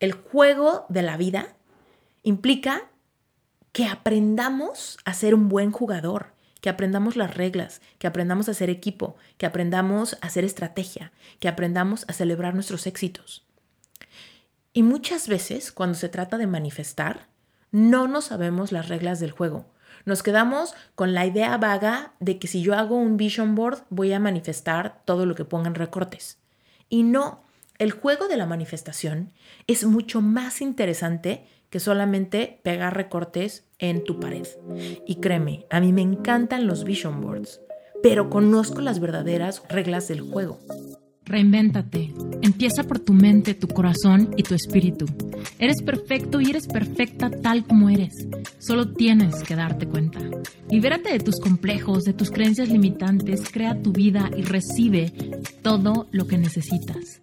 el juego de la vida implica que aprendamos a ser un buen jugador, que aprendamos las reglas, que aprendamos a hacer equipo, que aprendamos a hacer estrategia, que aprendamos a celebrar nuestros éxitos. Y muchas veces, cuando se trata de manifestar, no nos sabemos las reglas del juego. Nos quedamos con la idea vaga de que si yo hago un vision board voy a manifestar todo lo que pongan recortes. Y no, el juego de la manifestación es mucho más interesante que solamente pegar recortes en tu pared. Y créeme, a mí me encantan los vision boards, pero conozco las verdaderas reglas del juego. Reinvéntate. Empieza por tu mente, tu corazón y tu espíritu. Eres perfecto y eres perfecta tal como eres. Solo tienes que darte cuenta. Libérate de tus complejos, de tus creencias limitantes, crea tu vida y recibe todo lo que necesitas.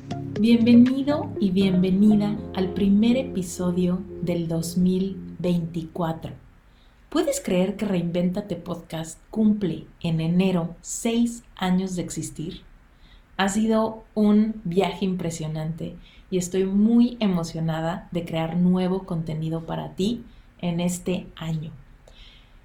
Bienvenido y bienvenida al primer episodio del 2024. ¿Puedes creer que Reinventate Podcast cumple en enero seis años de existir? Ha sido un viaje impresionante y estoy muy emocionada de crear nuevo contenido para ti en este año.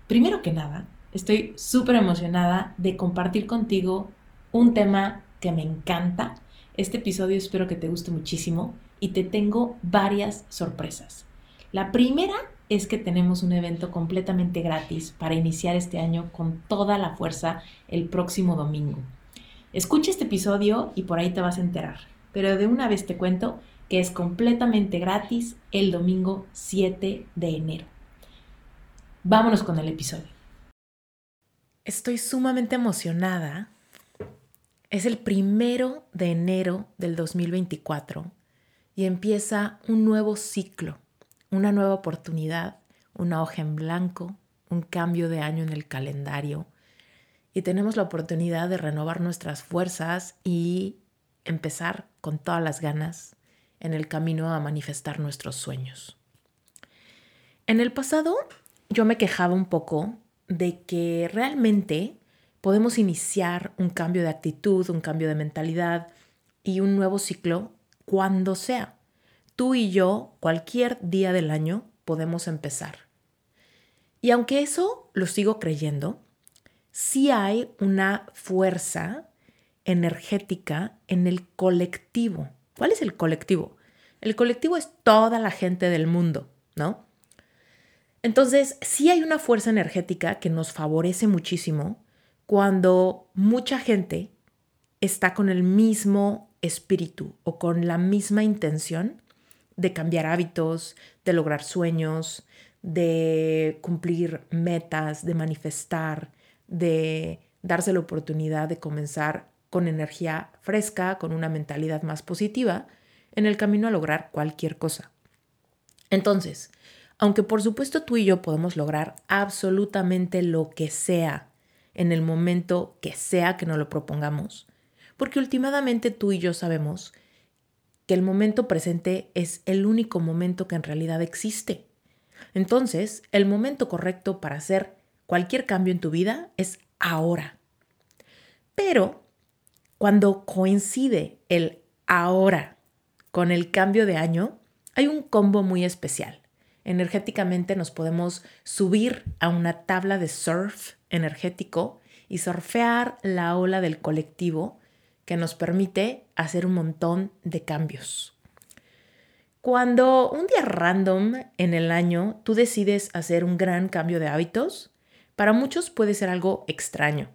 Primero que nada, estoy súper emocionada de compartir contigo un tema que me encanta este episodio espero que te guste muchísimo y te tengo varias sorpresas. La primera es que tenemos un evento completamente gratis para iniciar este año con toda la fuerza el próximo domingo. Escucha este episodio y por ahí te vas a enterar, pero de una vez te cuento que es completamente gratis el domingo 7 de enero. Vámonos con el episodio. Estoy sumamente emocionada es el primero de enero del 2024 y empieza un nuevo ciclo, una nueva oportunidad, una hoja en blanco, un cambio de año en el calendario y tenemos la oportunidad de renovar nuestras fuerzas y empezar con todas las ganas en el camino a manifestar nuestros sueños. En el pasado yo me quejaba un poco de que realmente podemos iniciar un cambio de actitud, un cambio de mentalidad y un nuevo ciclo cuando sea. Tú y yo, cualquier día del año, podemos empezar. Y aunque eso lo sigo creyendo, sí hay una fuerza energética en el colectivo. ¿Cuál es el colectivo? El colectivo es toda la gente del mundo, ¿no? Entonces, sí hay una fuerza energética que nos favorece muchísimo cuando mucha gente está con el mismo espíritu o con la misma intención de cambiar hábitos, de lograr sueños, de cumplir metas, de manifestar, de darse la oportunidad de comenzar con energía fresca, con una mentalidad más positiva, en el camino a lograr cualquier cosa. Entonces, aunque por supuesto tú y yo podemos lograr absolutamente lo que sea en el momento que sea que nos lo propongamos. Porque últimamente tú y yo sabemos que el momento presente es el único momento que en realidad existe. Entonces, el momento correcto para hacer cualquier cambio en tu vida es ahora. Pero cuando coincide el ahora con el cambio de año, hay un combo muy especial. Energéticamente nos podemos subir a una tabla de surf energético y surfear la ola del colectivo que nos permite hacer un montón de cambios. Cuando un día random en el año tú decides hacer un gran cambio de hábitos, para muchos puede ser algo extraño.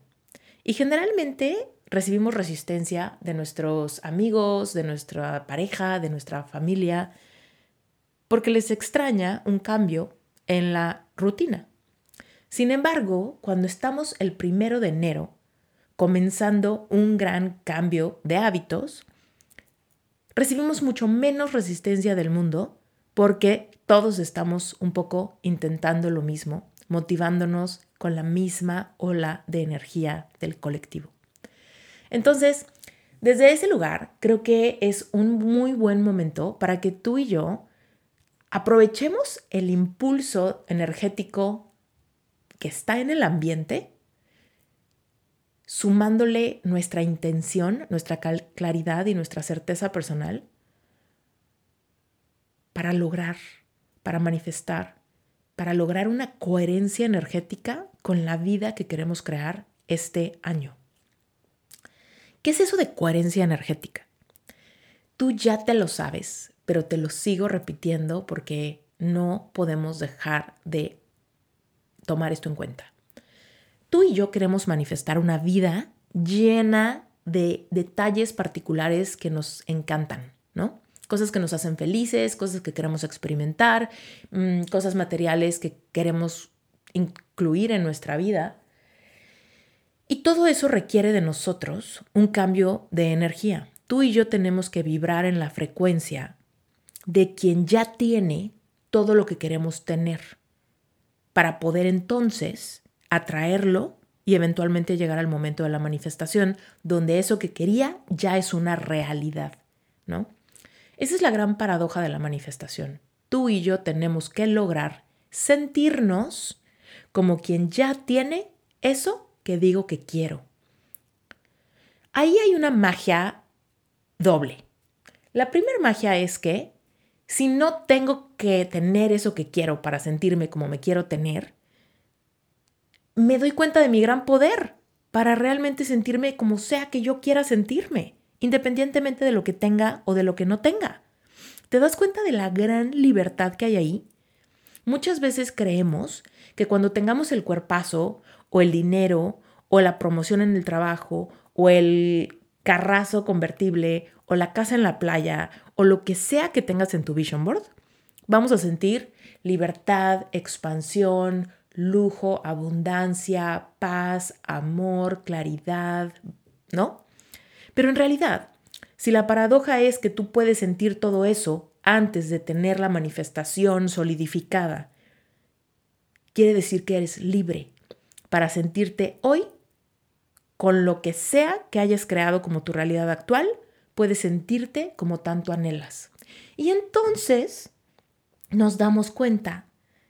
Y generalmente recibimos resistencia de nuestros amigos, de nuestra pareja, de nuestra familia, porque les extraña un cambio en la rutina. Sin embargo, cuando estamos el primero de enero, comenzando un gran cambio de hábitos, recibimos mucho menos resistencia del mundo porque todos estamos un poco intentando lo mismo, motivándonos con la misma ola de energía del colectivo. Entonces, desde ese lugar, creo que es un muy buen momento para que tú y yo aprovechemos el impulso energético que está en el ambiente, sumándole nuestra intención, nuestra claridad y nuestra certeza personal para lograr, para manifestar, para lograr una coherencia energética con la vida que queremos crear este año. ¿Qué es eso de coherencia energética? Tú ya te lo sabes, pero te lo sigo repitiendo porque no podemos dejar de tomar esto en cuenta. Tú y yo queremos manifestar una vida llena de detalles particulares que nos encantan, ¿no? Cosas que nos hacen felices, cosas que queremos experimentar, mm, cosas materiales que queremos incluir en nuestra vida. Y todo eso requiere de nosotros un cambio de energía. Tú y yo tenemos que vibrar en la frecuencia de quien ya tiene todo lo que queremos tener para poder entonces atraerlo y eventualmente llegar al momento de la manifestación donde eso que quería ya es una realidad, ¿no? Esa es la gran paradoja de la manifestación. Tú y yo tenemos que lograr sentirnos como quien ya tiene eso que digo que quiero. Ahí hay una magia doble. La primera magia es que si no tengo que tener eso que quiero para sentirme como me quiero tener, me doy cuenta de mi gran poder para realmente sentirme como sea que yo quiera sentirme, independientemente de lo que tenga o de lo que no tenga. ¿Te das cuenta de la gran libertad que hay ahí? Muchas veces creemos que cuando tengamos el cuerpazo o el dinero o la promoción en el trabajo o el carrazo convertible o la casa en la playa o lo que sea que tengas en tu vision board, vamos a sentir libertad, expansión, lujo, abundancia, paz, amor, claridad, ¿no? Pero en realidad, si la paradoja es que tú puedes sentir todo eso antes de tener la manifestación solidificada, quiere decir que eres libre para sentirte hoy con lo que sea que hayas creado como tu realidad actual, puedes sentirte como tanto anhelas. Y entonces nos damos cuenta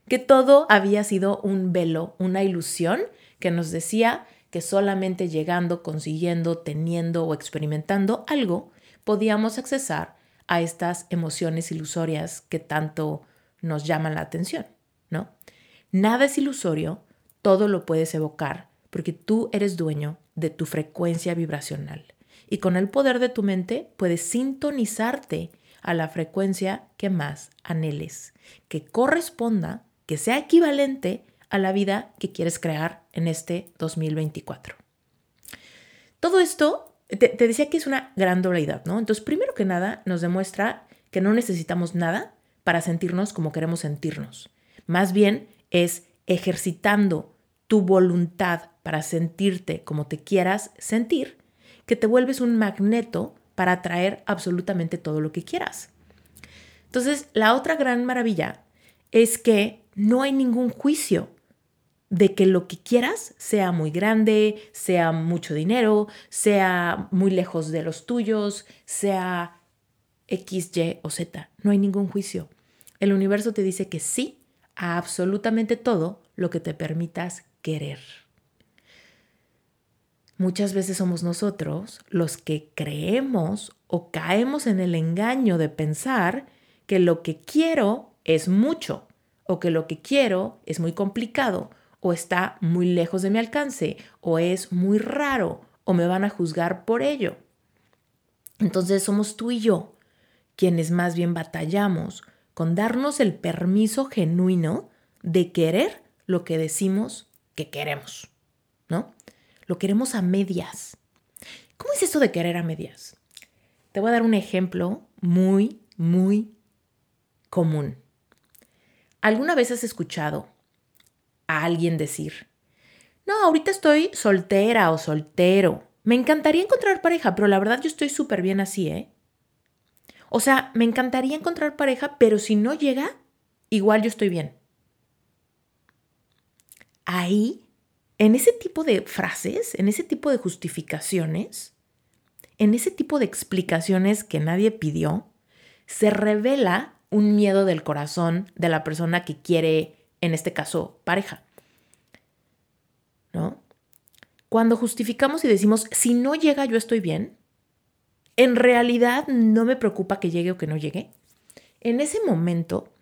que todo había sido un velo, una ilusión que nos decía que solamente llegando, consiguiendo, teniendo o experimentando algo, podíamos accesar a estas emociones ilusorias que tanto nos llaman la atención, ¿no? Nada es ilusorio, todo lo puedes evocar porque tú eres dueño de tu frecuencia vibracional. Y con el poder de tu mente puedes sintonizarte a la frecuencia que más anheles, que corresponda, que sea equivalente a la vida que quieres crear en este 2024. Todo esto, te, te decía que es una gran dualidad, ¿no? Entonces, primero que nada, nos demuestra que no necesitamos nada para sentirnos como queremos sentirnos. Más bien es ejercitando tu voluntad para sentirte como te quieras sentir, que te vuelves un magneto para atraer absolutamente todo lo que quieras. Entonces, la otra gran maravilla es que no hay ningún juicio de que lo que quieras sea muy grande, sea mucho dinero, sea muy lejos de los tuyos, sea X, Y o Z. No hay ningún juicio. El universo te dice que sí a absolutamente todo lo que te permitas querer. Muchas veces somos nosotros los que creemos o caemos en el engaño de pensar que lo que quiero es mucho o que lo que quiero es muy complicado o está muy lejos de mi alcance o es muy raro o me van a juzgar por ello. Entonces somos tú y yo quienes más bien batallamos con darnos el permiso genuino de querer lo que decimos que queremos, ¿no? Lo queremos a medias. ¿Cómo es eso de querer a medias? Te voy a dar un ejemplo muy, muy común. ¿Alguna vez has escuchado a alguien decir, no, ahorita estoy soltera o soltero. Me encantaría encontrar pareja, pero la verdad yo estoy súper bien así, ¿eh? O sea, me encantaría encontrar pareja, pero si no llega, igual yo estoy bien. Ahí, en ese tipo de frases, en ese tipo de justificaciones, en ese tipo de explicaciones que nadie pidió, se revela un miedo del corazón de la persona que quiere, en este caso, pareja. ¿No? Cuando justificamos y decimos, si no llega, yo estoy bien, en realidad no me preocupa que llegue o que no llegue. En ese momento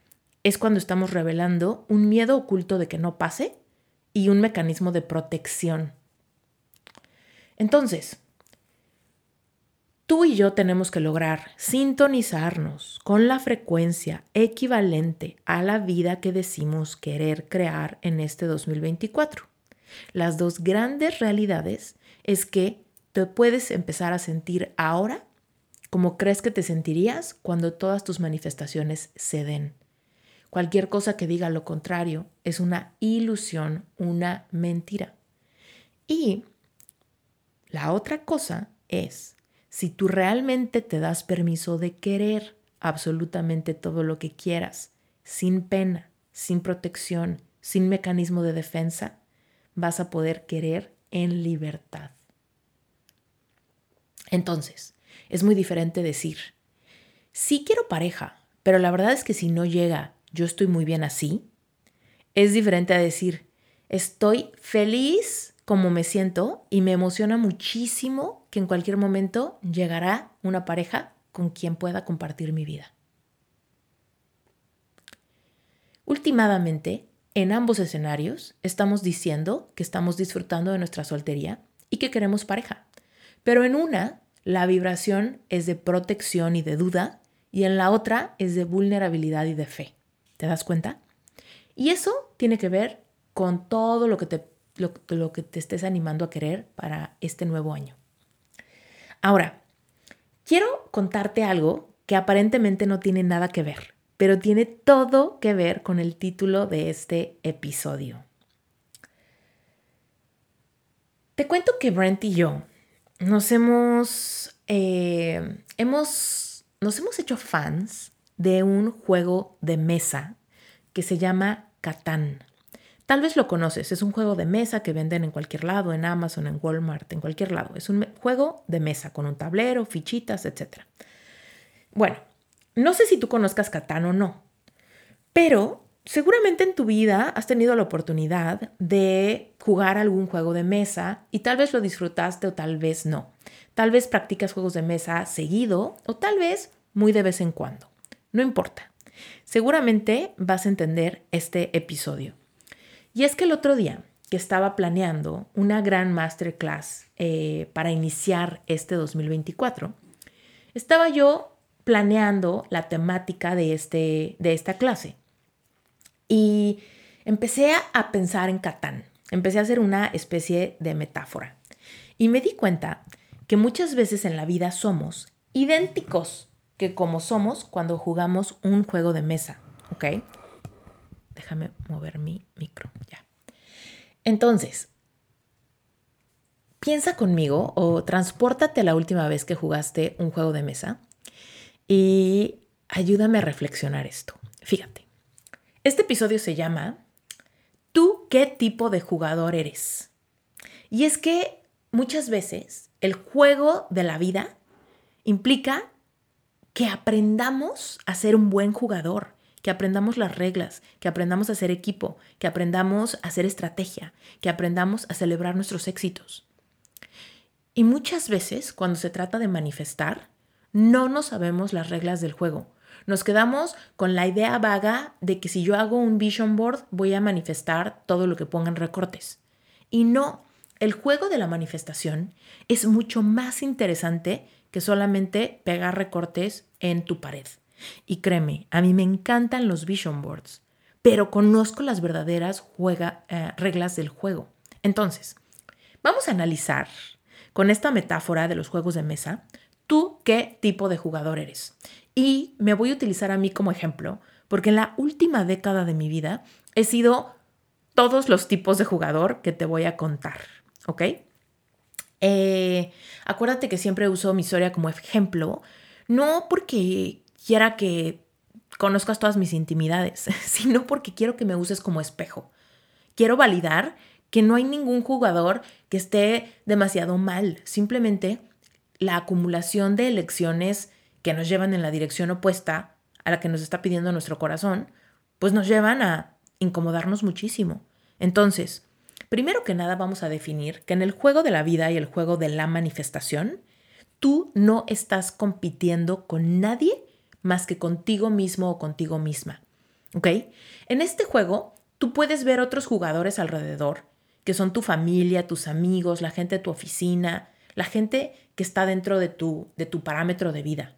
es cuando estamos revelando un miedo oculto de que no pase y un mecanismo de protección. Entonces, tú y yo tenemos que lograr sintonizarnos con la frecuencia equivalente a la vida que decimos querer crear en este 2024. Las dos grandes realidades es que te puedes empezar a sentir ahora como crees que te sentirías cuando todas tus manifestaciones se den. Cualquier cosa que diga lo contrario es una ilusión, una mentira. Y la otra cosa es, si tú realmente te das permiso de querer absolutamente todo lo que quieras, sin pena, sin protección, sin mecanismo de defensa, vas a poder querer en libertad. Entonces, es muy diferente decir, sí quiero pareja, pero la verdad es que si no llega, yo estoy muy bien así. Es diferente a decir, estoy feliz como me siento y me emociona muchísimo que en cualquier momento llegará una pareja con quien pueda compartir mi vida. Últimamente, en ambos escenarios, estamos diciendo que estamos disfrutando de nuestra soltería y que queremos pareja. Pero en una la vibración es de protección y de duda y en la otra es de vulnerabilidad y de fe. ¿Te das cuenta? Y eso tiene que ver con todo lo que te, lo, que te estés animando a querer para este nuevo año. Ahora, quiero contarte algo que aparentemente no tiene nada que ver, pero tiene todo que ver con el título de este episodio. Te cuento que Brent y yo nos hemos, eh, hemos, nos hemos hecho fans de un juego de mesa que se llama Catán. Tal vez lo conoces, es un juego de mesa que venden en cualquier lado, en Amazon, en Walmart, en cualquier lado. Es un juego de mesa con un tablero, fichitas, etc. Bueno, no sé si tú conozcas Catán o no, pero Seguramente en tu vida has tenido la oportunidad de jugar algún juego de mesa y tal vez lo disfrutaste o tal vez no. Tal vez practicas juegos de mesa seguido o tal vez muy de vez en cuando. No importa. Seguramente vas a entender este episodio. Y es que el otro día que estaba planeando una gran masterclass eh, para iniciar este 2024, estaba yo planeando la temática de, este, de esta clase. Y empecé a pensar en Catán. Empecé a hacer una especie de metáfora. Y me di cuenta que muchas veces en la vida somos idénticos que como somos cuando jugamos un juego de mesa. ¿Ok? Déjame mover mi micro. Ya. Entonces, piensa conmigo o transpórtate a la última vez que jugaste un juego de mesa y ayúdame a reflexionar esto. Fíjate. Este episodio se llama ¿Tú qué tipo de jugador eres? Y es que muchas veces el juego de la vida implica que aprendamos a ser un buen jugador, que aprendamos las reglas, que aprendamos a ser equipo, que aprendamos a hacer estrategia, que aprendamos a celebrar nuestros éxitos. Y muchas veces, cuando se trata de manifestar, no nos sabemos las reglas del juego nos quedamos con la idea vaga de que si yo hago un vision board voy a manifestar todo lo que pongan recortes. Y no, el juego de la manifestación es mucho más interesante que solamente pegar recortes en tu pared. Y créeme, a mí me encantan los vision boards, pero conozco las verdaderas eh, reglas del juego. Entonces, vamos a analizar con esta metáfora de los juegos de mesa, tú qué tipo de jugador eres. Y me voy a utilizar a mí como ejemplo, porque en la última década de mi vida he sido todos los tipos de jugador que te voy a contar, ¿ok? Eh, acuérdate que siempre uso mi historia como ejemplo, No porque quiera que conozcas todas mis intimidades, sino porque quiero que me uses como espejo. Quiero validar que no hay ningún jugador que esté demasiado mal, simplemente la acumulación de elecciones que nos llevan en la dirección opuesta a la que nos está pidiendo nuestro corazón, pues nos llevan a incomodarnos muchísimo. Entonces, primero que nada vamos a definir que en el juego de la vida y el juego de la manifestación, tú no estás compitiendo con nadie más que contigo mismo o contigo misma. ¿Ok? En este juego, tú puedes ver otros jugadores alrededor, que son tu familia, tus amigos, la gente de tu oficina, la gente que está dentro de tu, de tu parámetro de vida.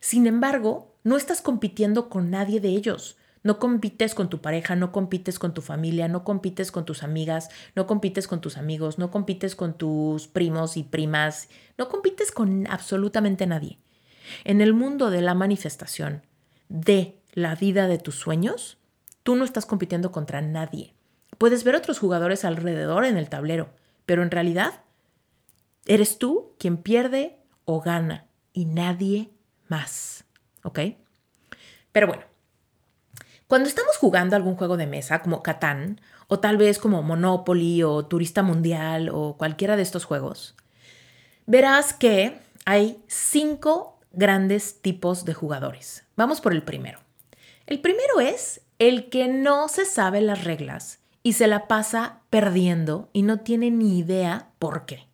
Sin embargo, no estás compitiendo con nadie de ellos. No compites con tu pareja, no compites con tu familia, no compites con tus amigas, no compites con tus amigos, no compites con tus primos y primas, no compites con absolutamente nadie. En el mundo de la manifestación de la vida de tus sueños, tú no estás compitiendo contra nadie. Puedes ver otros jugadores alrededor en el tablero, pero en realidad eres tú quien pierde o gana y nadie más. ¿Ok? Pero bueno, cuando estamos jugando algún juego de mesa como Catán, o tal vez como Monopoly o Turista Mundial o cualquiera de estos juegos, verás que hay cinco grandes tipos de jugadores. Vamos por el primero. El primero es el que no se sabe las reglas y se la pasa perdiendo y no tiene ni idea por qué.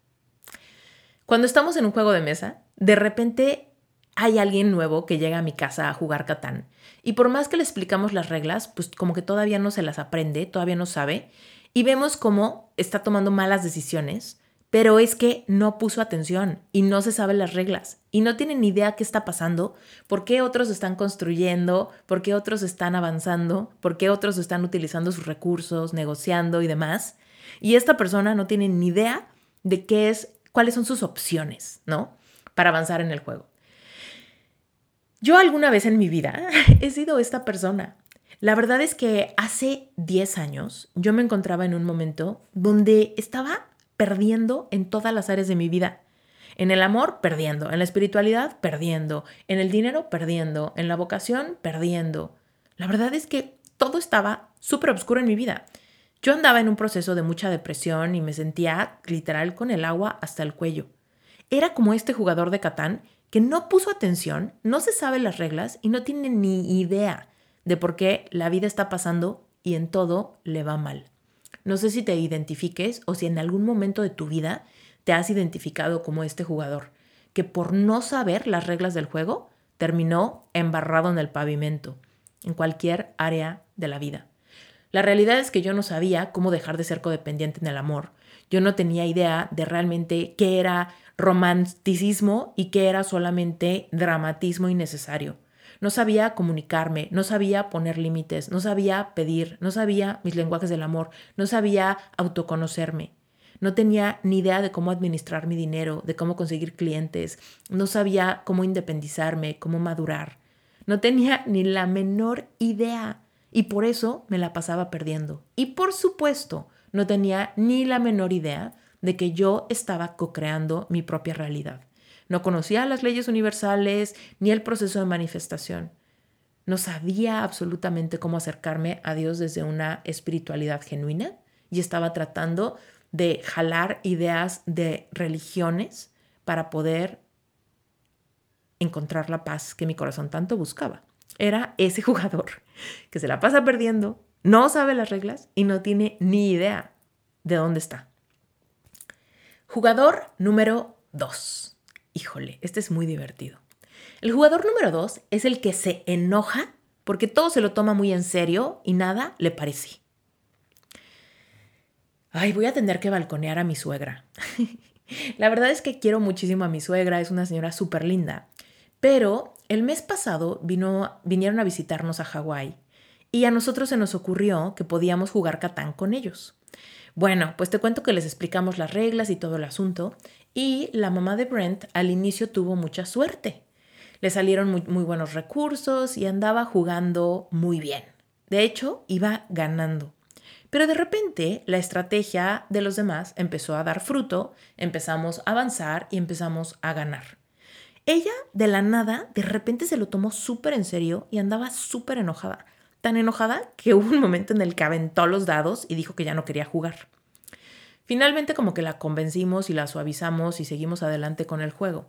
Cuando estamos en un juego de mesa, de repente hay alguien nuevo que llega a mi casa a jugar Catán. Y por más que le explicamos las reglas, pues como que todavía no se las aprende, todavía no sabe. Y vemos cómo está tomando malas decisiones, pero es que no puso atención y no se sabe las reglas y no tiene ni idea qué está pasando, por qué otros están construyendo, por qué otros están avanzando, por qué otros están utilizando sus recursos, negociando y demás. Y esta persona no tiene ni idea de qué es, cuáles son sus opciones, ¿no? Para avanzar en el juego. Yo alguna vez en mi vida he sido esta persona. La verdad es que hace 10 años yo me encontraba en un momento donde estaba perdiendo en todas las áreas de mi vida. En el amor, perdiendo. En la espiritualidad, perdiendo. En el dinero, perdiendo. En la vocación, perdiendo. La verdad es que todo estaba súper oscuro en mi vida. Yo andaba en un proceso de mucha depresión y me sentía literal con el agua hasta el cuello. Era como este jugador de Catán que no puso atención, no se sabe las reglas y no tiene ni idea de por qué la vida está pasando y en todo le va mal. No sé si te identifiques o si en algún momento de tu vida te has identificado como este jugador, que por no saber las reglas del juego terminó embarrado en el pavimento, en cualquier área de la vida. La realidad es que yo no sabía cómo dejar de ser codependiente en el amor. Yo no tenía idea de realmente qué era romanticismo y que era solamente dramatismo innecesario. No sabía comunicarme, no sabía poner límites, no sabía pedir, no sabía mis lenguajes del amor, no sabía autoconocerme. No tenía ni idea de cómo administrar mi dinero, de cómo conseguir clientes, no sabía cómo independizarme, cómo madurar. No tenía ni la menor idea y por eso me la pasaba perdiendo. Y por supuesto, no tenía ni la menor idea de que yo estaba co-creando mi propia realidad. No conocía las leyes universales ni el proceso de manifestación. No sabía absolutamente cómo acercarme a Dios desde una espiritualidad genuina y estaba tratando de jalar ideas de religiones para poder encontrar la paz que mi corazón tanto buscaba. Era ese jugador que se la pasa perdiendo, no sabe las reglas y no tiene ni idea de dónde está. Jugador número 2. Híjole, este es muy divertido. El jugador número 2 es el que se enoja porque todo se lo toma muy en serio y nada le parece. Ay, voy a tener que balconear a mi suegra. La verdad es que quiero muchísimo a mi suegra, es una señora súper linda. Pero el mes pasado vinieron a visitarnos a Hawái y a nosotros se nos ocurrió que podíamos jugar Catán con ellos. Bueno, pues te cuento que les explicamos las reglas y todo el asunto, y la mamá de Brent al inicio tuvo mucha suerte. Le salieron muy, muy buenos recursos y andaba jugando muy bien. De hecho, iba ganando. Pero de repente la estrategia de los demás empezó a dar fruto, empezamos a avanzar y empezamos a ganar. Ella, de la nada, de repente se lo tomó súper en serio y andaba súper enojada. Tan enojada que hubo un momento en el que aventó los dados y dijo que ya no quería jugar. Finalmente como que la convencimos y la suavizamos y seguimos adelante con el juego.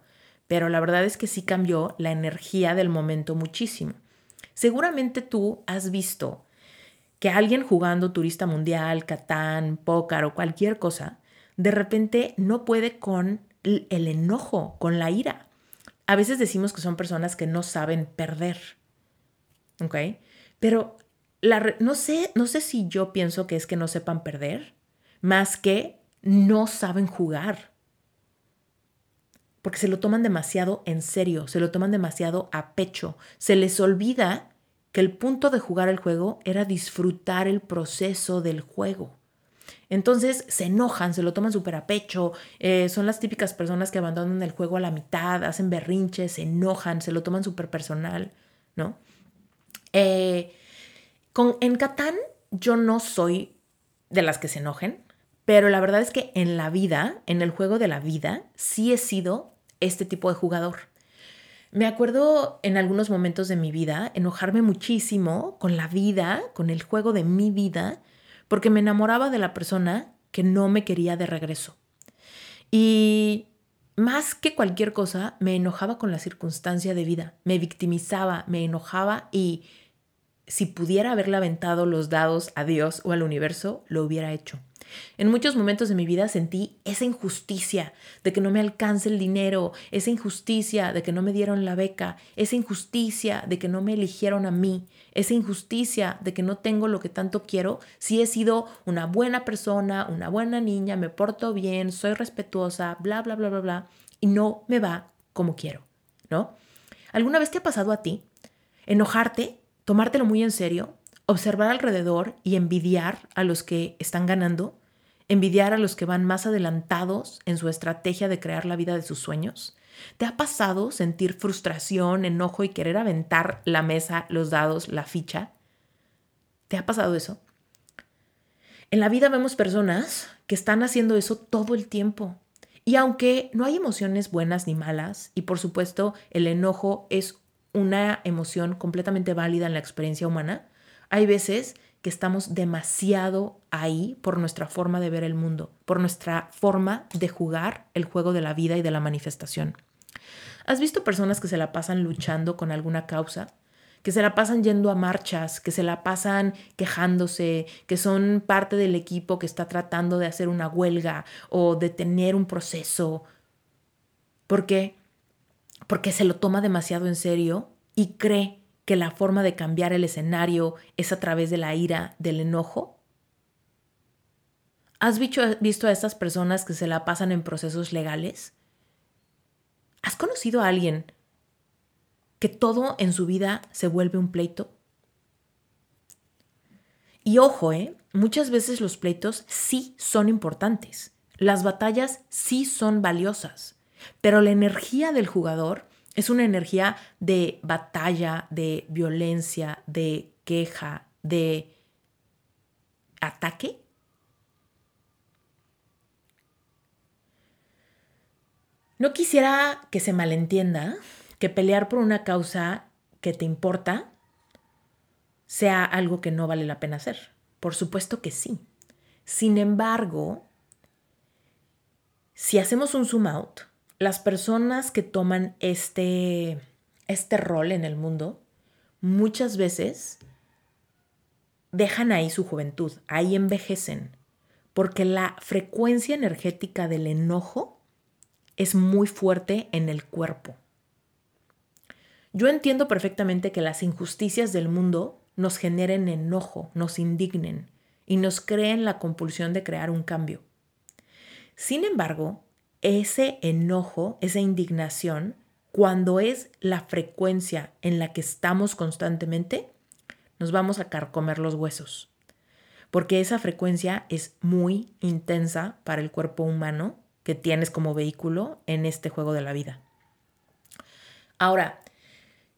Pero la verdad es que sí cambió la energía del momento muchísimo. Seguramente tú has visto que alguien jugando turista mundial, catán, pócar o cualquier cosa, de repente no puede con el enojo, con la ira. A veces decimos que son personas que no saben perder. ¿Ok? Pero la, no, sé, no sé si yo pienso que es que no sepan perder, más que no saben jugar. Porque se lo toman demasiado en serio, se lo toman demasiado a pecho. Se les olvida que el punto de jugar el juego era disfrutar el proceso del juego. Entonces se enojan, se lo toman súper a pecho, eh, son las típicas personas que abandonan el juego a la mitad, hacen berrinches, se enojan, se lo toman súper personal, ¿no? Eh, con, en Catán yo no soy de las que se enojen, pero la verdad es que en la vida, en el juego de la vida, sí he sido este tipo de jugador. Me acuerdo en algunos momentos de mi vida enojarme muchísimo con la vida, con el juego de mi vida, porque me enamoraba de la persona que no me quería de regreso. Y más que cualquier cosa, me enojaba con la circunstancia de vida, me victimizaba, me enojaba y si pudiera haberle aventado los dados a Dios o al universo, lo hubiera hecho. En muchos momentos de mi vida sentí esa injusticia de que no me alcance el dinero, esa injusticia de que no me dieron la beca, esa injusticia de que no me eligieron a mí, esa injusticia de que no tengo lo que tanto quiero si he sido una buena persona, una buena niña, me porto bien, soy respetuosa, bla, bla, bla, bla, bla, y no me va como quiero, ¿no? ¿Alguna vez te ha pasado a ti enojarte, tomártelo muy en serio observar alrededor y envidiar a los que están ganando, envidiar a los que van más adelantados en su estrategia de crear la vida de sus sueños. ¿Te ha pasado sentir frustración, enojo y querer aventar la mesa, los dados, la ficha? ¿Te ha pasado eso? En la vida vemos personas que están haciendo eso todo el tiempo. Y aunque no hay emociones buenas ni malas, y por supuesto el enojo es una emoción completamente válida en la experiencia humana, hay veces que estamos demasiado ahí por nuestra forma de ver el mundo, por nuestra forma de jugar el juego de la vida y de la manifestación. ¿Has visto personas que se la pasan luchando con alguna causa? que se la pasan yendo a marchas, que se la pasan quejándose, que son parte del equipo que está tratando de hacer una huelga o de tener un proceso. ¿Por qué? Porque se lo toma demasiado en serio y cree que la forma de cambiar el escenario es a través de la ira, del enojo? ¿Has visto a estas personas que se la pasan en procesos legales? ¿Has conocido a alguien que todo en su vida se vuelve un pleito? Y ojo, ¿eh? muchas veces los pleitos sí son importantes, las batallas sí son valiosas, pero la energía del jugador es una energía de batalla, de violencia, de queja, de ataque. No quisiera que se malentienda que pelear por una causa que te importa sea algo que no vale la pena hacer. Por supuesto que sí. Sin embargo, si hacemos un zoom out, las personas que toman este, este rol en el mundo muchas veces dejan ahí su juventud, ahí envejecen, porque la frecuencia energética del enojo es muy fuerte en el cuerpo. Yo entiendo perfectamente que las injusticias del mundo nos generen enojo, nos indignen y nos creen la compulsión de crear un cambio. Sin embargo, ese enojo, esa indignación, cuando es la frecuencia en la que estamos constantemente, nos vamos a carcomer los huesos. Porque esa frecuencia es muy intensa para el cuerpo humano que tienes como vehículo en este juego de la vida. Ahora,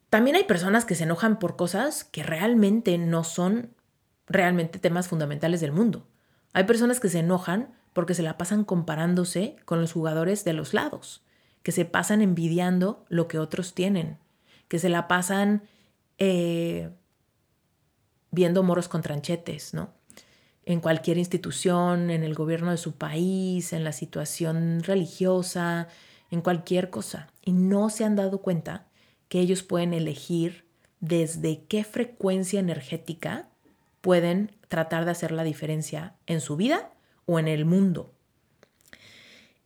también hay personas que se enojan por cosas que realmente no son realmente temas fundamentales del mundo. Hay personas que se enojan porque se la pasan comparándose con los jugadores de los lados, que se pasan envidiando lo que otros tienen, que se la pasan eh, viendo moros con tranchetes, ¿no? En cualquier institución, en el gobierno de su país, en la situación religiosa, en cualquier cosa. Y no se han dado cuenta que ellos pueden elegir desde qué frecuencia energética pueden tratar de hacer la diferencia en su vida o en el mundo.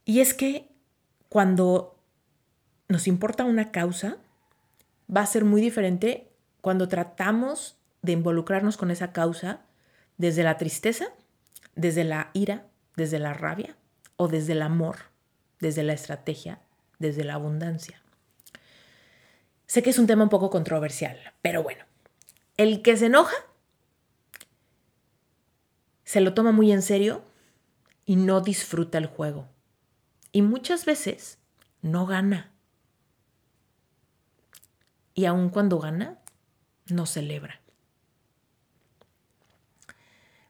Y es que cuando nos importa una causa, va a ser muy diferente cuando tratamos de involucrarnos con esa causa desde la tristeza, desde la ira, desde la rabia o desde el amor, desde la estrategia, desde la abundancia. Sé que es un tema un poco controversial, pero bueno, el que se enoja se lo toma muy en serio y no disfruta el juego. Y muchas veces no gana. Y aun cuando gana, no celebra.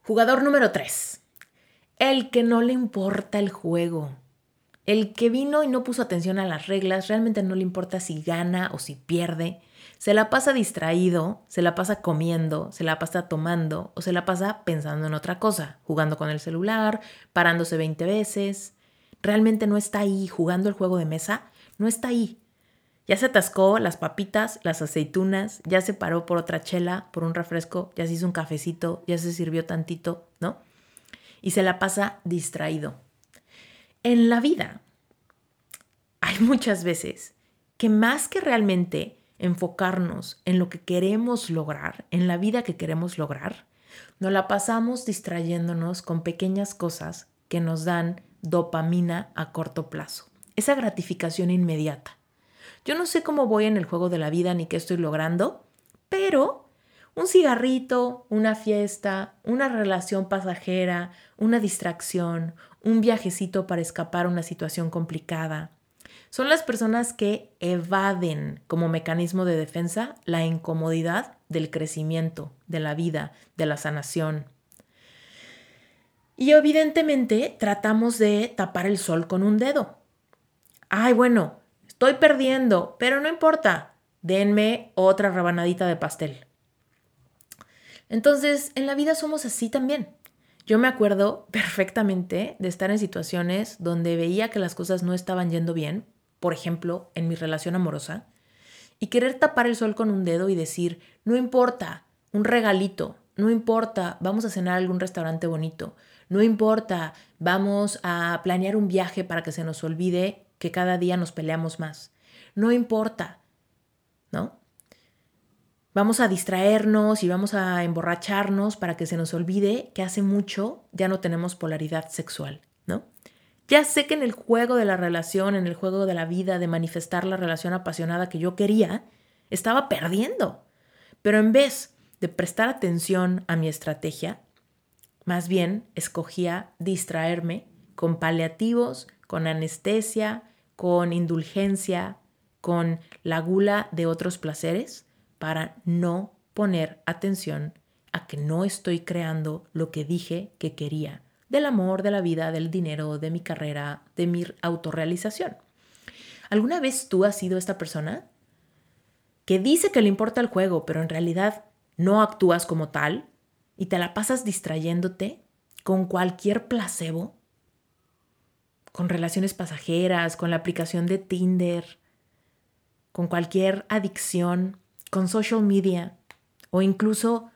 Jugador número 3. El que no le importa el juego. El que vino y no puso atención a las reglas, realmente no le importa si gana o si pierde. Se la pasa distraído, se la pasa comiendo, se la pasa tomando o se la pasa pensando en otra cosa, jugando con el celular, parándose 20 veces. Realmente no está ahí jugando el juego de mesa, no está ahí. Ya se atascó las papitas, las aceitunas, ya se paró por otra chela, por un refresco, ya se hizo un cafecito, ya se sirvió tantito, ¿no? Y se la pasa distraído. En la vida hay muchas veces que más que realmente enfocarnos en lo que queremos lograr, en la vida que queremos lograr, nos la pasamos distrayéndonos con pequeñas cosas que nos dan dopamina a corto plazo, esa gratificación inmediata. Yo no sé cómo voy en el juego de la vida ni qué estoy logrando, pero un cigarrito, una fiesta, una relación pasajera, una distracción, un viajecito para escapar a una situación complicada. Son las personas que evaden como mecanismo de defensa la incomodidad del crecimiento, de la vida, de la sanación. Y evidentemente tratamos de tapar el sol con un dedo. Ay, bueno, estoy perdiendo, pero no importa, denme otra rabanadita de pastel. Entonces, en la vida somos así también. Yo me acuerdo perfectamente de estar en situaciones donde veía que las cosas no estaban yendo bien, por ejemplo, en mi relación amorosa, y querer tapar el sol con un dedo y decir, no importa, un regalito, no importa, vamos a cenar a algún restaurante bonito, no importa, vamos a planear un viaje para que se nos olvide que cada día nos peleamos más, no importa, ¿no? Vamos a distraernos y vamos a emborracharnos para que se nos olvide que hace mucho ya no tenemos polaridad sexual. Ya sé que en el juego de la relación, en el juego de la vida, de manifestar la relación apasionada que yo quería, estaba perdiendo. Pero en vez de prestar atención a mi estrategia, más bien escogía distraerme con paliativos, con anestesia, con indulgencia, con la gula de otros placeres para no poner atención a que no estoy creando lo que dije que quería, del amor, de la vida, del dinero, de mi carrera, de mi autorrealización. ¿Alguna vez tú has sido esta persona que dice que le importa el juego, pero en realidad no actúas como tal y te la pasas distrayéndote con cualquier placebo? Con relaciones pasajeras, con la aplicación de Tinder, con cualquier adicción con social media o incluso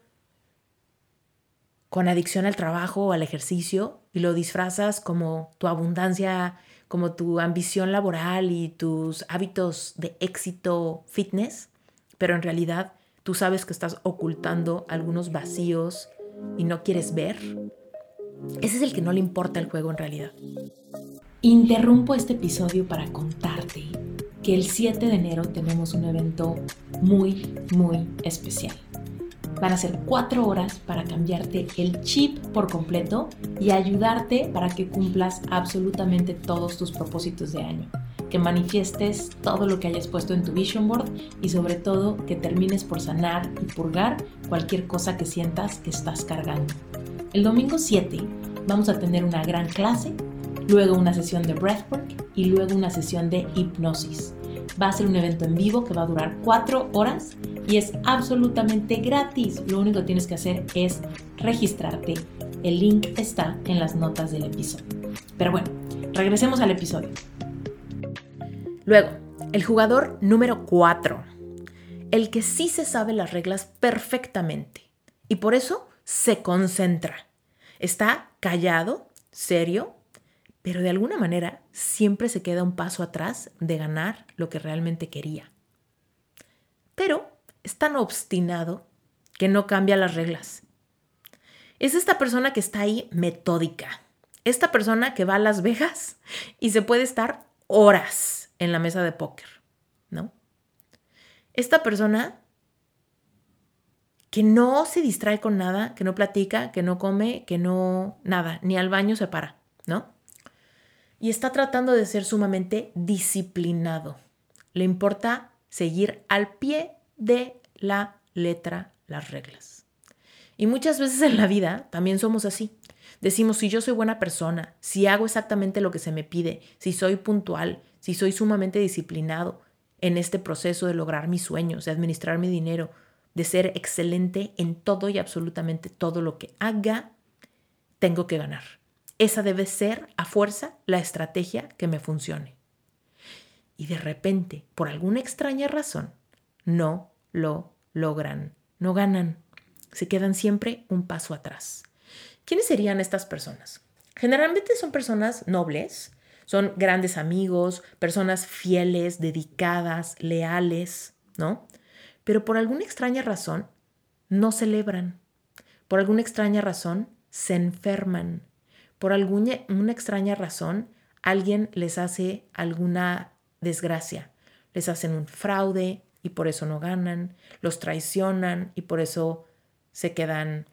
con adicción al trabajo o al ejercicio y lo disfrazas como tu abundancia, como tu ambición laboral y tus hábitos de éxito fitness, pero en realidad tú sabes que estás ocultando algunos vacíos y no quieres ver. Ese es el que no le importa el juego en realidad. Interrumpo este episodio para contarte que el 7 de enero tenemos un evento muy, muy especial. Van a ser cuatro horas para cambiarte el chip por completo y ayudarte para que cumplas absolutamente todos tus propósitos de año. Que manifiestes todo lo que hayas puesto en tu vision board y sobre todo que termines por sanar y purgar cualquier cosa que sientas que estás cargando. El domingo 7 vamos a tener una gran clase luego una sesión de breathwork y luego una sesión de hipnosis. Va a ser un evento en vivo que va a durar cuatro horas y es absolutamente gratis. Lo único que tienes que hacer es registrarte. El link está en las notas del episodio. Pero bueno, regresemos al episodio. Luego, el jugador número 4. El que sí se sabe las reglas perfectamente y por eso se concentra. Está callado, serio, pero de alguna manera siempre se queda un paso atrás de ganar lo que realmente quería. Pero es tan obstinado que no cambia las reglas. Es esta persona que está ahí metódica. Esta persona que va a Las Vegas y se puede estar horas en la mesa de póker, ¿no? Esta persona que no se distrae con nada, que no platica, que no come, que no nada, ni al baño se para, ¿no? Y está tratando de ser sumamente disciplinado. Le importa seguir al pie de la letra las reglas. Y muchas veces en la vida también somos así. Decimos, si yo soy buena persona, si hago exactamente lo que se me pide, si soy puntual, si soy sumamente disciplinado en este proceso de lograr mis sueños, de administrar mi dinero, de ser excelente en todo y absolutamente todo lo que haga, tengo que ganar. Esa debe ser a fuerza la estrategia que me funcione. Y de repente, por alguna extraña razón, no lo logran, no ganan, se quedan siempre un paso atrás. ¿Quiénes serían estas personas? Generalmente son personas nobles, son grandes amigos, personas fieles, dedicadas, leales, ¿no? Pero por alguna extraña razón no celebran, por alguna extraña razón se enferman, por alguna una extraña razón, alguien les hace alguna desgracia. Les hacen un fraude y por eso no ganan, los traicionan y por eso se quedan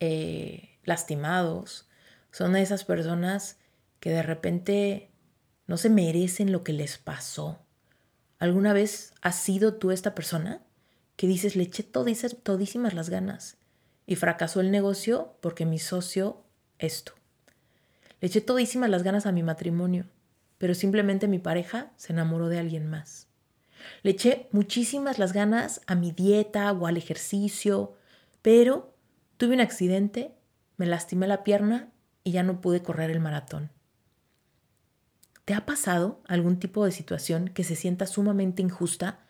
eh, lastimados. Son esas personas que de repente no se merecen lo que les pasó. ¿Alguna vez has sido tú esta persona que dices, le eché todísimas las ganas y fracasó el negocio porque mi socio esto? Le eché todísimas las ganas a mi matrimonio, pero simplemente mi pareja se enamoró de alguien más. Le eché muchísimas las ganas a mi dieta o al ejercicio, pero tuve un accidente, me lastimé la pierna y ya no pude correr el maratón. ¿Te ha pasado algún tipo de situación que se sienta sumamente injusta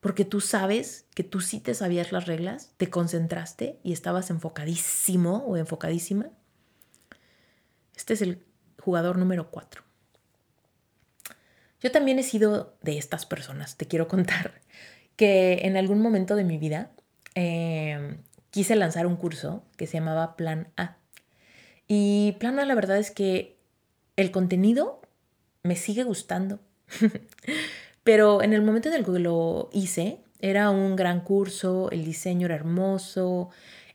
porque tú sabes que tú sí te sabías las reglas, te concentraste y estabas enfocadísimo o enfocadísima? Este es el jugador número 4. Yo también he sido de estas personas, te quiero contar, que en algún momento de mi vida em, quise lanzar un curso que se llamaba Plan A. Y Plan A la verdad es que el contenido me sigue gustando. Pero en el momento en el que lo hice, era un gran curso, el diseño era hermoso,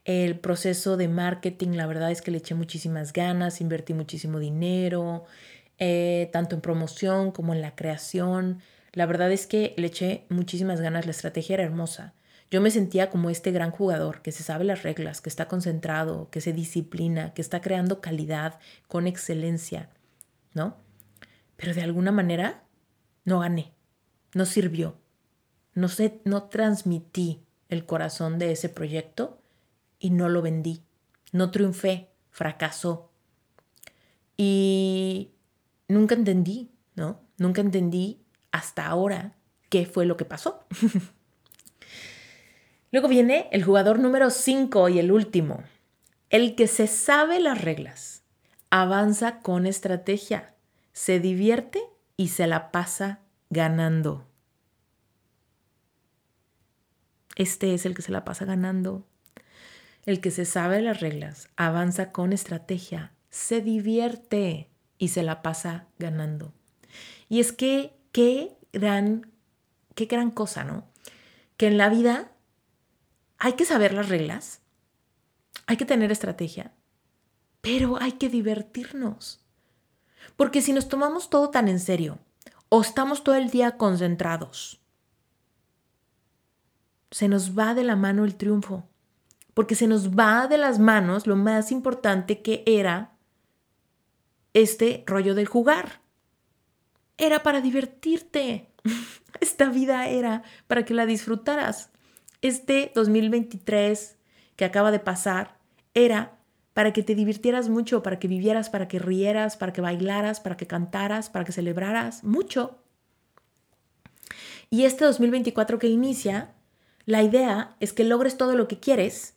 el proceso de marketing, la verdad es que le eché muchísimas ganas, invertí muchísimo dinero, eh, tanto en promoción como en la creación. La verdad es que le eché muchísimas ganas, la estrategia era hermosa. Yo me sentía como este gran jugador que se sabe las reglas, que está concentrado, que se disciplina, que está creando calidad con excelencia, ¿no? Pero de alguna manera no gané, no sirvió, no, sé, no transmití el corazón de ese proyecto y no lo vendí. No triunfé, fracasó. Y nunca entendí, ¿no? Nunca entendí hasta ahora qué fue lo que pasó. Luego viene el jugador número 5 y el último, el que se sabe las reglas, avanza con estrategia, se divierte y se la pasa ganando. Este es el que se la pasa ganando. El que se sabe las reglas, avanza con estrategia, se divierte y se la pasa ganando. Y es que qué gran, qué gran cosa, ¿no? Que en la vida hay que saber las reglas, hay que tener estrategia, pero hay que divertirnos. Porque si nos tomamos todo tan en serio o estamos todo el día concentrados, se nos va de la mano el triunfo porque se nos va de las manos lo más importante que era este rollo del jugar. Era para divertirte. Esta vida era para que la disfrutaras. Este 2023 que acaba de pasar era para que te divirtieras mucho, para que vivieras, para que rieras, para que bailaras, para que cantaras, para que celebraras mucho. Y este 2024 que inicia, la idea es que logres todo lo que quieres,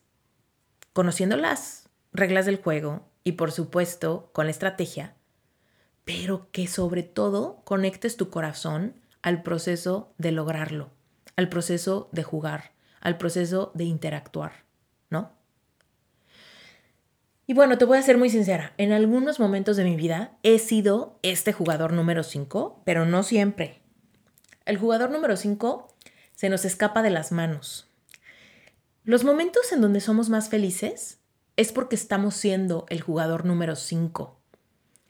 conociendo las reglas del juego y por supuesto con la estrategia, pero que sobre todo conectes tu corazón al proceso de lograrlo, al proceso de jugar, al proceso de interactuar, ¿no? Y bueno, te voy a ser muy sincera, en algunos momentos de mi vida he sido este jugador número 5, pero no siempre. El jugador número 5 se nos escapa de las manos. Los momentos en donde somos más felices es porque estamos siendo el jugador número 5.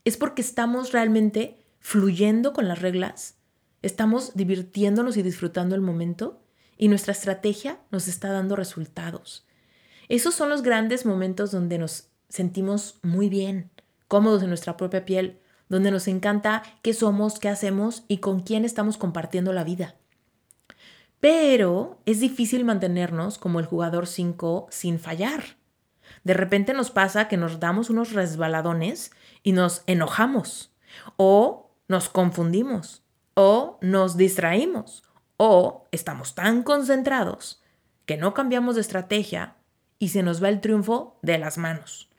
Es porque estamos realmente fluyendo con las reglas, estamos divirtiéndonos y disfrutando el momento y nuestra estrategia nos está dando resultados. Esos son los grandes momentos donde nos sentimos muy bien, cómodos en nuestra propia piel, donde nos encanta qué somos, qué hacemos y con quién estamos compartiendo la vida. Pero es difícil mantenernos como el jugador 5 sin fallar. De repente nos pasa que nos damos unos resbaladones y nos enojamos o nos confundimos o nos distraímos o estamos tan concentrados que no cambiamos de estrategia y se nos va el triunfo de las manos.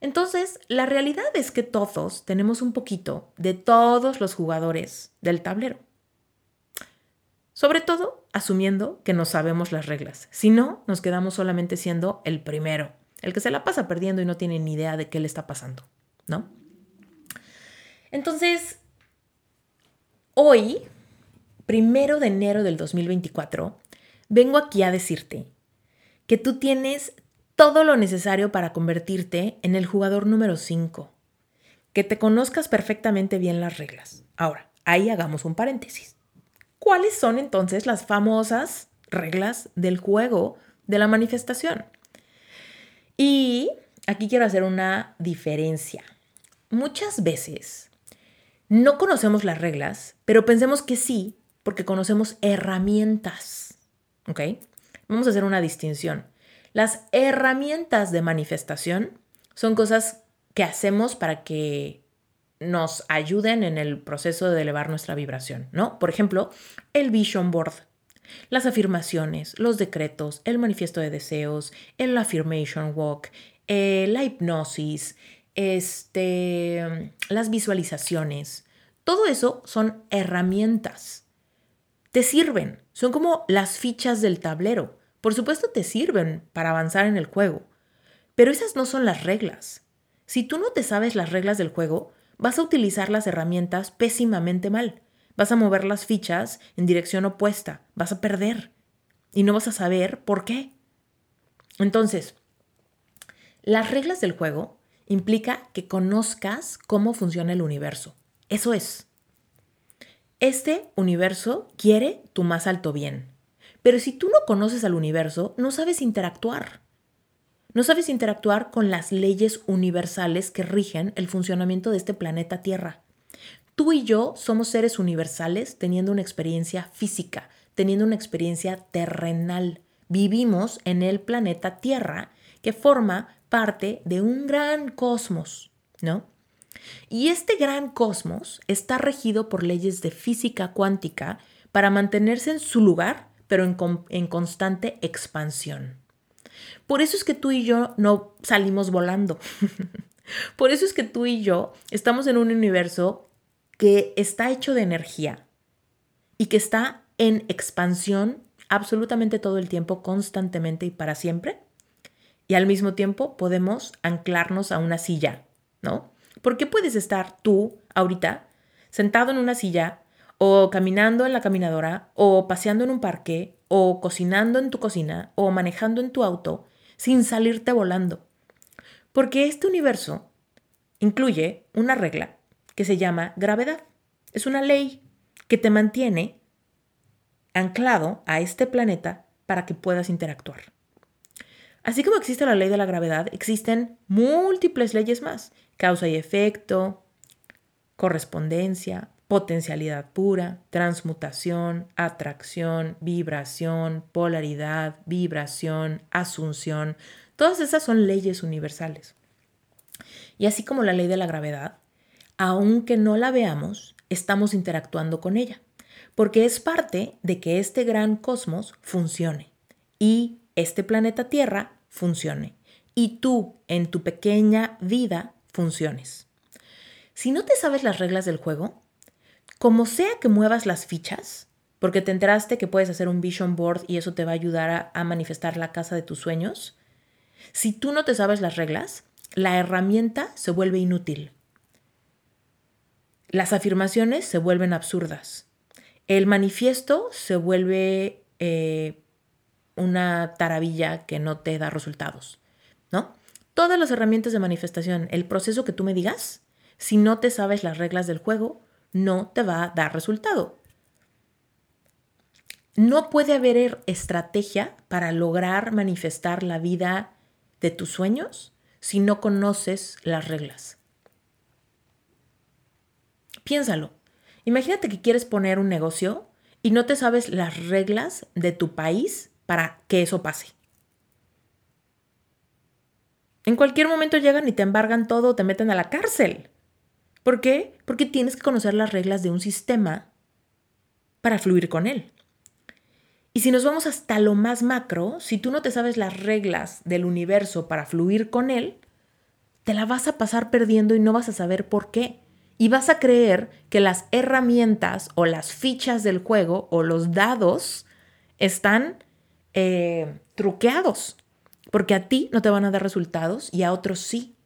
Entonces, la realidad es que todos tenemos un poquito de todos los jugadores del tablero. Sobre todo asumiendo que no sabemos las reglas. Si no, nos quedamos solamente siendo el primero, el que se la pasa perdiendo y no tiene ni idea de qué le está pasando, ¿no? Entonces, hoy, primero de enero del 2024, vengo aquí a decirte que tú tienes todo lo necesario para convertirte en el jugador número 5. Que te conozcas perfectamente bien las reglas. Ahora, ahí hagamos un paréntesis. ¿Cuáles son entonces las famosas reglas del juego de la manifestación? Y aquí quiero hacer una diferencia. Muchas veces no conocemos las reglas, pero pensemos que sí, porque conocemos herramientas. ¿Ok? Vamos a hacer una distinción. Las herramientas de manifestación son cosas que hacemos para que nos ayuden en el proceso de elevar nuestra vibración, ¿no? Por ejemplo, el vision board, las afirmaciones, los decretos, el manifiesto de deseos, el affirmation walk, eh, la hipnosis, este, las visualizaciones. Todo eso son herramientas. Te sirven, son como las fichas del tablero. Por supuesto te sirven para avanzar en el juego, pero esas no son las reglas. Si tú no te sabes las reglas del juego, vas a utilizar las herramientas pésimamente mal. Vas a mover las fichas en dirección opuesta, vas a perder y no vas a saber por qué. Entonces, las reglas del juego implica que conozcas cómo funciona el universo. Eso es. Este universo quiere tu más alto bien. Pero si tú no conoces al universo, no sabes interactuar. No sabes interactuar con las leyes universales que rigen el funcionamiento de este planeta Tierra. Tú y yo somos seres universales teniendo una experiencia física, teniendo una experiencia terrenal. Vivimos en el planeta Tierra que forma parte de un gran cosmos, ¿no? Y este gran cosmos está regido por leyes de física cuántica para mantenerse en su lugar pero en, constante expansión. Por eso es que tú y yo no salimos volando. Por eso es que tú y yo estamos en un universo que está hecho de energía y que está en expansión absolutamente todo el tiempo, constantemente y para siempre. Y al mismo tiempo podemos anclarnos a una silla, ¿no? ¿Por qué puedes estar tú ahorita sentado en una silla o caminando en la caminadora, o paseando en un parque, o cocinando en tu cocina, o manejando en tu auto, sin salirte volando. Porque este universo incluye una regla que se llama gravedad. Es una ley que te mantiene anclado a este planeta para que puedas interactuar. Así como existe la ley de la gravedad, existen múltiples leyes más causa y efecto, correspondencia, potencialidad pura, transmutación, atracción, vibración, polaridad, vibración, asunción. Todas esas son leyes universales. Y así como la ley de la gravedad, aunque no la veamos, estamos interactuando con ella, porque es parte de que este gran cosmos funcione y este planeta Tierra funcione y tú en tu pequeña vida funciones. Si no te sabes las reglas del juego, como sea que muevas las fichas, porque te enteraste que puedes hacer un vision board y eso te va a ayudar a, manifestar la casa de tus sueños, si tú no te sabes las reglas, la herramienta se vuelve inútil. Las afirmaciones se vuelven absurdas. El manifiesto se vuelve eh, una taravilla que no te da resultados, ¿no? Todas las herramientas de manifestación, el proceso que tú me digas, si no te sabes las reglas del juego, no te va a dar resultado. No puede haber estrategia para lograr manifestar la vida de tus sueños si no conoces las reglas. Piénsalo. Imagínate que quieres poner un negocio y no te sabes las reglas de tu país para que eso pase. En cualquier momento llegan y te embargan todo, te meten a la cárcel. ¿Por qué? Porque tienes que conocer las reglas de un sistema para fluir con él. Y si nos vamos hasta lo más macro, si tú no te sabes las reglas del universo para fluir con él, te la vas a pasar perdiendo y no vas a saber por qué. Y vas a creer que las herramientas o las fichas del juego o los dados están eh, truqueados, porque a ti no te van a dar resultados y a otros sí.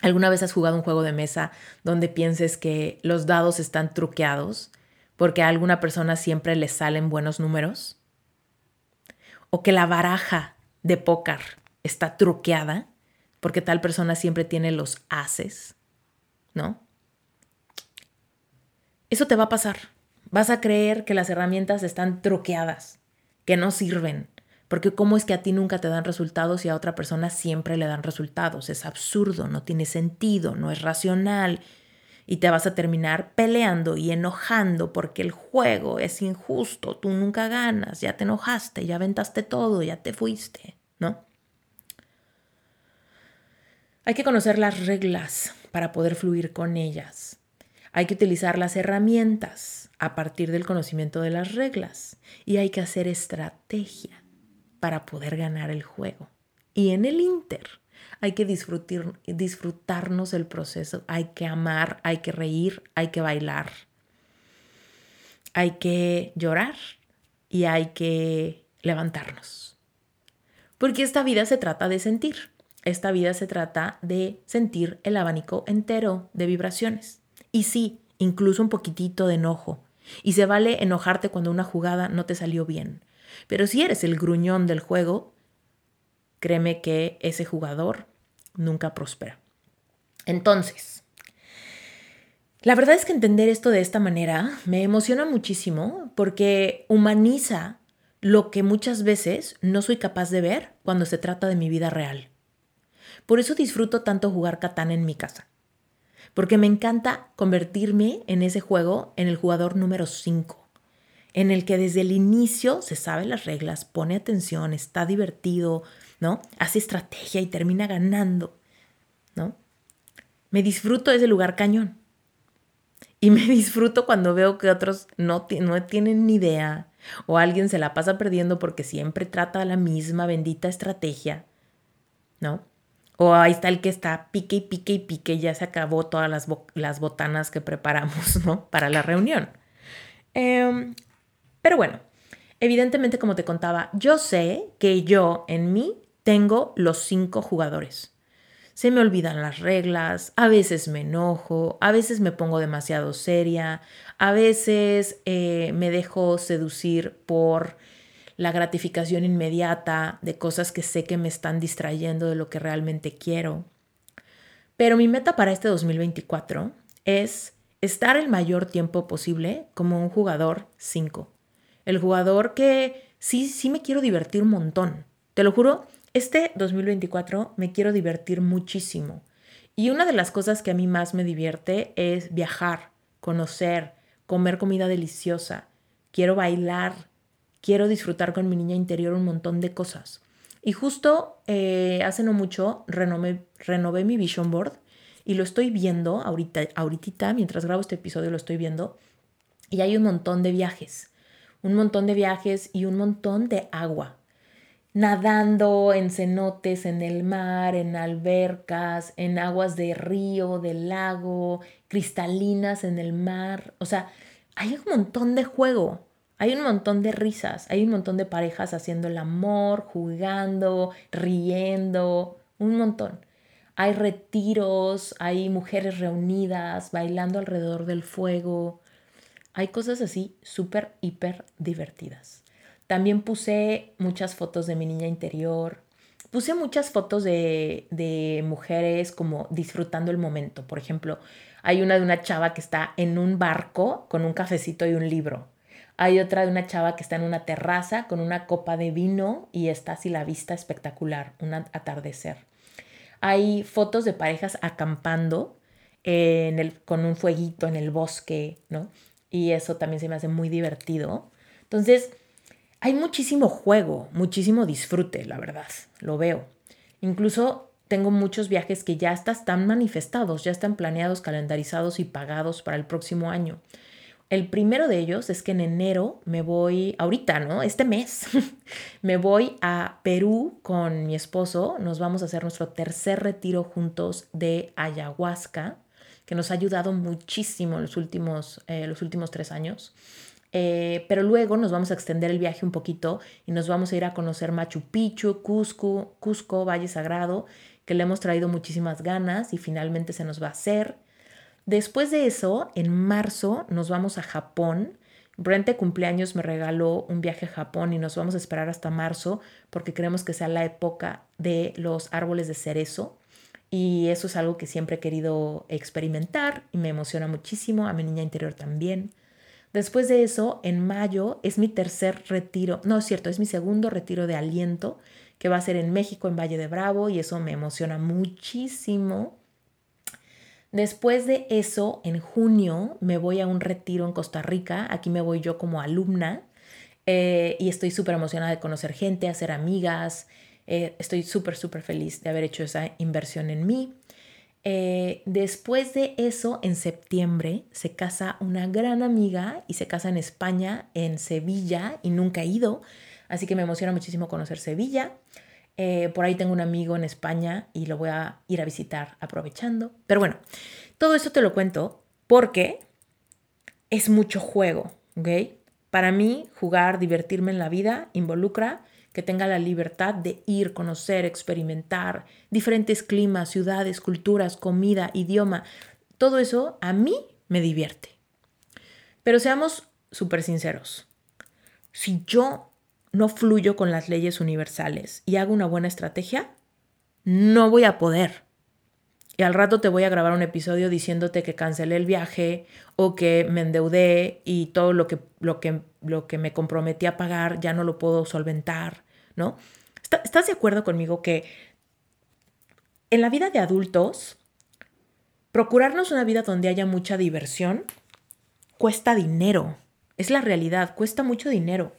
¿Alguna vez has jugado un juego de mesa donde pienses que los dados están truqueados porque a alguna persona siempre le salen buenos números? ¿O que la baraja de póker está truqueada porque tal persona siempre tiene los haces? ¿No? Eso te va a pasar. Vas a creer que las herramientas están truqueadas, que no sirven, porque ¿cómo es que a ti nunca te dan resultados y a otra persona siempre le dan resultados? Es absurdo, no tiene sentido, no es racional. Y te vas a terminar peleando y enojando porque el juego es injusto, tú nunca ganas, ya te enojaste, ya aventaste todo, ya te fuiste, ¿no? Hay que conocer las reglas para poder fluir con ellas. Hay que utilizar las herramientas a partir del conocimiento de las reglas y hay que hacer estrategia para poder ganar el juego. Y en el Inter hay que disfrutar, disfrutarnos el proceso, hay que amar, hay que reír, hay que bailar, hay que llorar y hay que levantarnos. Porque esta vida se trata de sentir, esta vida se trata de sentir el abanico entero de vibraciones. Y sí, incluso un poquitito de enojo. Y se vale enojarte cuando una jugada no te salió bien. Pero si eres el gruñón del juego, créeme que ese jugador nunca prospera. Entonces, la verdad es que entender esto de esta manera me emociona muchísimo porque humaniza lo que muchas veces no soy capaz de ver cuando se trata de mi vida real. Por eso disfruto tanto jugar Catán en mi casa. Porque me encanta convertirme en ese juego en el jugador número 5 en el que desde el inicio se sabe las reglas, pone atención, está divertido, ¿no? Hace estrategia y termina ganando, ¿no? Me disfruto ese lugar cañón. Y me disfruto cuando veo que otros no, no tienen ni idea o alguien se la pasa perdiendo porque siempre trata la misma bendita estrategia, ¿no? O ahí está el que está pique y pique y pique, ya se acabó todas las, las botanas que preparamos, ¿no? Para la reunión. Eh, pero bueno, evidentemente como te contaba, yo sé que yo en mí tengo los cinco jugadores. Se me olvidan las reglas, a veces me enojo, a veces me pongo demasiado seria, a veces eh, me dejo seducir por la gratificación inmediata de cosas que sé que me están distrayendo de lo que realmente quiero. Pero mi meta para este 2024 es estar el mayor tiempo posible como un jugador 5. El jugador que sí, sí me quiero divertir un montón. Te lo juro, este 2024 me quiero divertir muchísimo. Y una de las cosas que a mí más me divierte es viajar, conocer, comer comida deliciosa. Quiero bailar, quiero disfrutar con mi niña interior un montón de cosas. Y justo eh, hace no mucho renové, renové mi vision board y lo estoy viendo ahorita, ahorita, mientras grabo este episodio lo estoy viendo. Y hay un montón de viajes, un montón de viajes y un montón de agua nadando en cenotes, en el mar, en albercas, en aguas de río, de lago, cristalinas en el mar. O sea, hay un montón de juego, hay un montón de risas, hay un montón de parejas haciendo el amor, jugando, riendo, un montón. Hay retiros, hay mujeres reunidas, bailando alrededor del fuego. Hay cosas así súper, hiper divertidas. También puse muchas fotos de mi niña interior. Puse muchas fotos de, de mujeres como disfrutando el momento. Por ejemplo, hay una de una chava que está en un barco con un cafecito y un libro. Hay otra de una chava que está en una terraza con una copa de vino y está así la vista espectacular, un atardecer. Hay fotos de parejas acampando en el, con un fueguito en el bosque, ¿no? Y eso también se me hace muy divertido. Entonces, hay muchísimo juego, muchísimo disfrute, la verdad, lo veo. Incluso tengo muchos viajes que ya están manifestados, ya están planeados, calendarizados y pagados para el próximo año. El primero de ellos es que en enero me voy, ahorita, ¿no? Este mes, me voy a Perú con mi esposo. Nos vamos a hacer nuestro tercer retiro juntos de ayahuasca, que nos ha ayudado muchísimo los últimos, eh, los últimos tres años. Eh, pero luego nos vamos a extender el viaje un poquito y nos vamos a ir a conocer Machu Picchu, Cusco, Cusco, Valle Sagrado, que le hemos traído muchísimas ganas y finalmente se nos va a hacer. Después de eso, en marzo nos vamos a Japón. Brente cumpleaños me regaló un viaje a Japón y nos vamos a esperar hasta marzo porque queremos que sea la época de los árboles de cerezo. Y eso es algo que siempre he querido experimentar y me emociona muchísimo, a mi niña interior también. Después de eso, en mayo es mi tercer retiro, no es cierto, es mi segundo retiro de aliento, que va a ser en México, en Valle de Bravo, y eso me emociona muchísimo. Después de eso, en junio, me voy a un retiro en Costa Rica, aquí me voy yo como alumna, eh, y estoy súper emocionada de conocer gente, hacer amigas, eh, estoy súper, súper feliz de haber hecho esa inversión en mí. Eh, después de eso, en septiembre, se casa una gran amiga y se casa en España, en Sevilla, y nunca he ido, así que me emociona muchísimo conocer Sevilla. Eh, por ahí tengo un amigo en España y lo voy a ir a visitar aprovechando. Pero bueno, todo esto te lo cuento porque es mucho juego, ¿ok? Para mí, jugar, divertirme en la vida involucra que tenga la libertad de ir, conocer, experimentar diferentes climas, ciudades, culturas, comida, idioma. Todo eso a mí me divierte. Pero seamos súper sinceros. Si yo no fluyo con las leyes universales y hago una buena estrategia, no voy a poder. Y al rato te voy a grabar un episodio diciéndote que cancelé el viaje o que me endeudé y todo lo que, lo que, lo que me comprometí a pagar ya no lo puedo solventar, ¿no? ¿Estás de acuerdo conmigo que en la vida de adultos, procurarnos una vida donde haya mucha diversión cuesta dinero? Es la realidad, cuesta mucho dinero.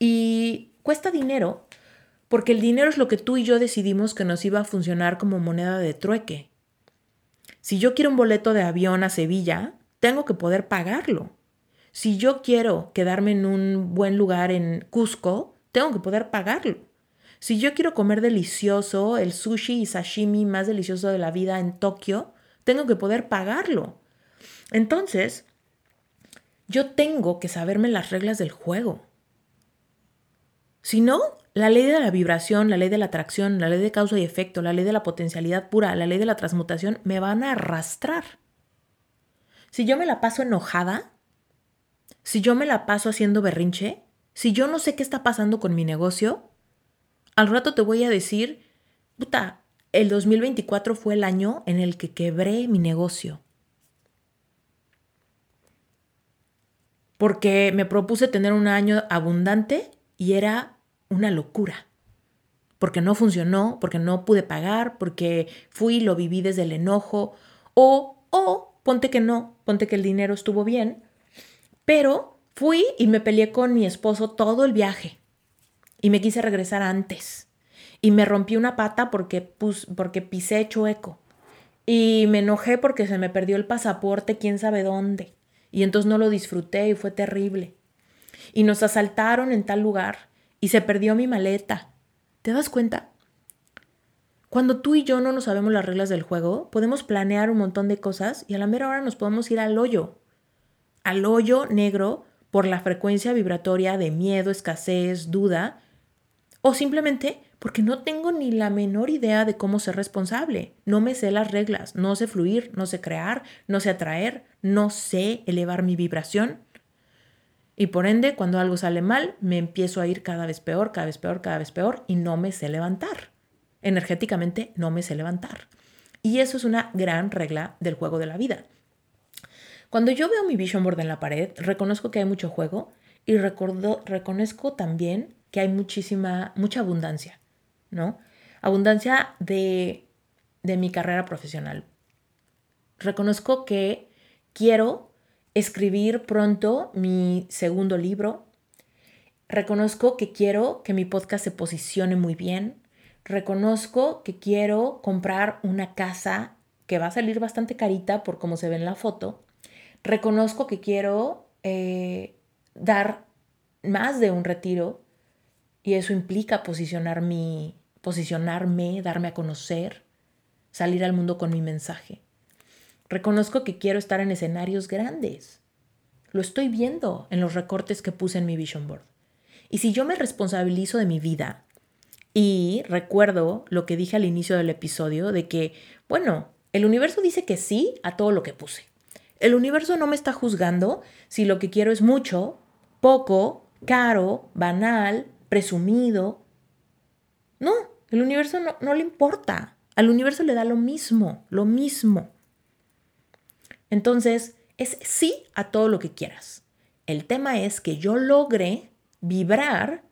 Y cuesta dinero porque el dinero es lo que tú y yo decidimos que nos iba a funcionar como moneda de trueque. Si yo quiero un boleto de avión a Sevilla, tengo que poder pagarlo. Si yo quiero quedarme en un buen lugar en Cusco, tengo que poder pagarlo. Si yo quiero comer delicioso, el sushi y sashimi más delicioso de la vida en Tokio, tengo que poder pagarlo. Entonces, yo tengo que saberme las reglas del juego. Si no, la ley de la vibración, la ley de la atracción, la ley de causa y efecto, la ley de la potencialidad pura, la ley de la transmutación me van a arrastrar. Si yo me la paso enojada, si yo me la paso haciendo berrinche, si yo no sé qué está pasando con mi negocio, al rato te voy a decir, puta, el 2024 fue el año en el que quebré mi negocio. Porque me propuse tener un año abundante y era una locura. porque no funcionó, porque no pude pagar, porque fui lo viví desde el enojo, o, o, ponte que no, ponte que el dinero estuvo bien, pero fui y me peleé con mi esposo todo el viaje. Y me quise regresar antes. Y me rompí una pata porque, porque pisé chueco y me enojé porque se me perdió el pasaporte quién sabe dónde. Y entonces no lo disfruté y fue terrible. Y nos asaltaron en tal lugar y se perdió mi maleta. ¿Te das cuenta? Cuando tú y yo no nos sabemos las reglas del juego, podemos planear un montón de cosas y a la mera hora nos podemos ir al hoyo. Al hoyo negro por la frecuencia vibratoria de miedo, escasez, duda, o simplemente porque no tengo ni la menor idea de cómo ser responsable. No me sé las reglas, no sé fluir, no sé crear, no sé atraer, no sé elevar mi vibración. Y por ende, cuando algo sale mal, me empiezo a ir cada vez peor, cada vez peor, cada vez peor y no me sé levantar. Energéticamente no me sé levantar. Y eso es una gran regla del juego de la vida. Cuando yo veo mi vision board en la pared, reconozco que hay mucho juego y reconozco también que hay muchísima, mucha abundancia, ¿no? Abundancia de, de mi carrera profesional. Reconozco que quiero escribir pronto mi segundo libro. Reconozco que quiero que mi podcast se posicione muy bien. Reconozco que quiero comprar una casa que va a salir bastante carita por como se ve en la foto. Reconozco que quiero eh, dar más de un retiro y eso implica posicionar mi, posicionarme, darme a conocer, salir al mundo con mi mensaje. Reconozco que quiero estar en escenarios grandes. Lo estoy viendo en los recortes que puse en mi vision board. Y si yo me responsabilizo de mi vida y recuerdo lo que dije al inicio del episodio de que, bueno, el universo dice que sí a todo lo que puse. El universo no me está juzgando si lo que quiero es mucho, poco, caro, banal, presumido. No, el universo no, no le importa. Al universo le da lo mismo, lo mismo. Entonces, es sí a todo lo que quieras. El tema es que yo logre vibrar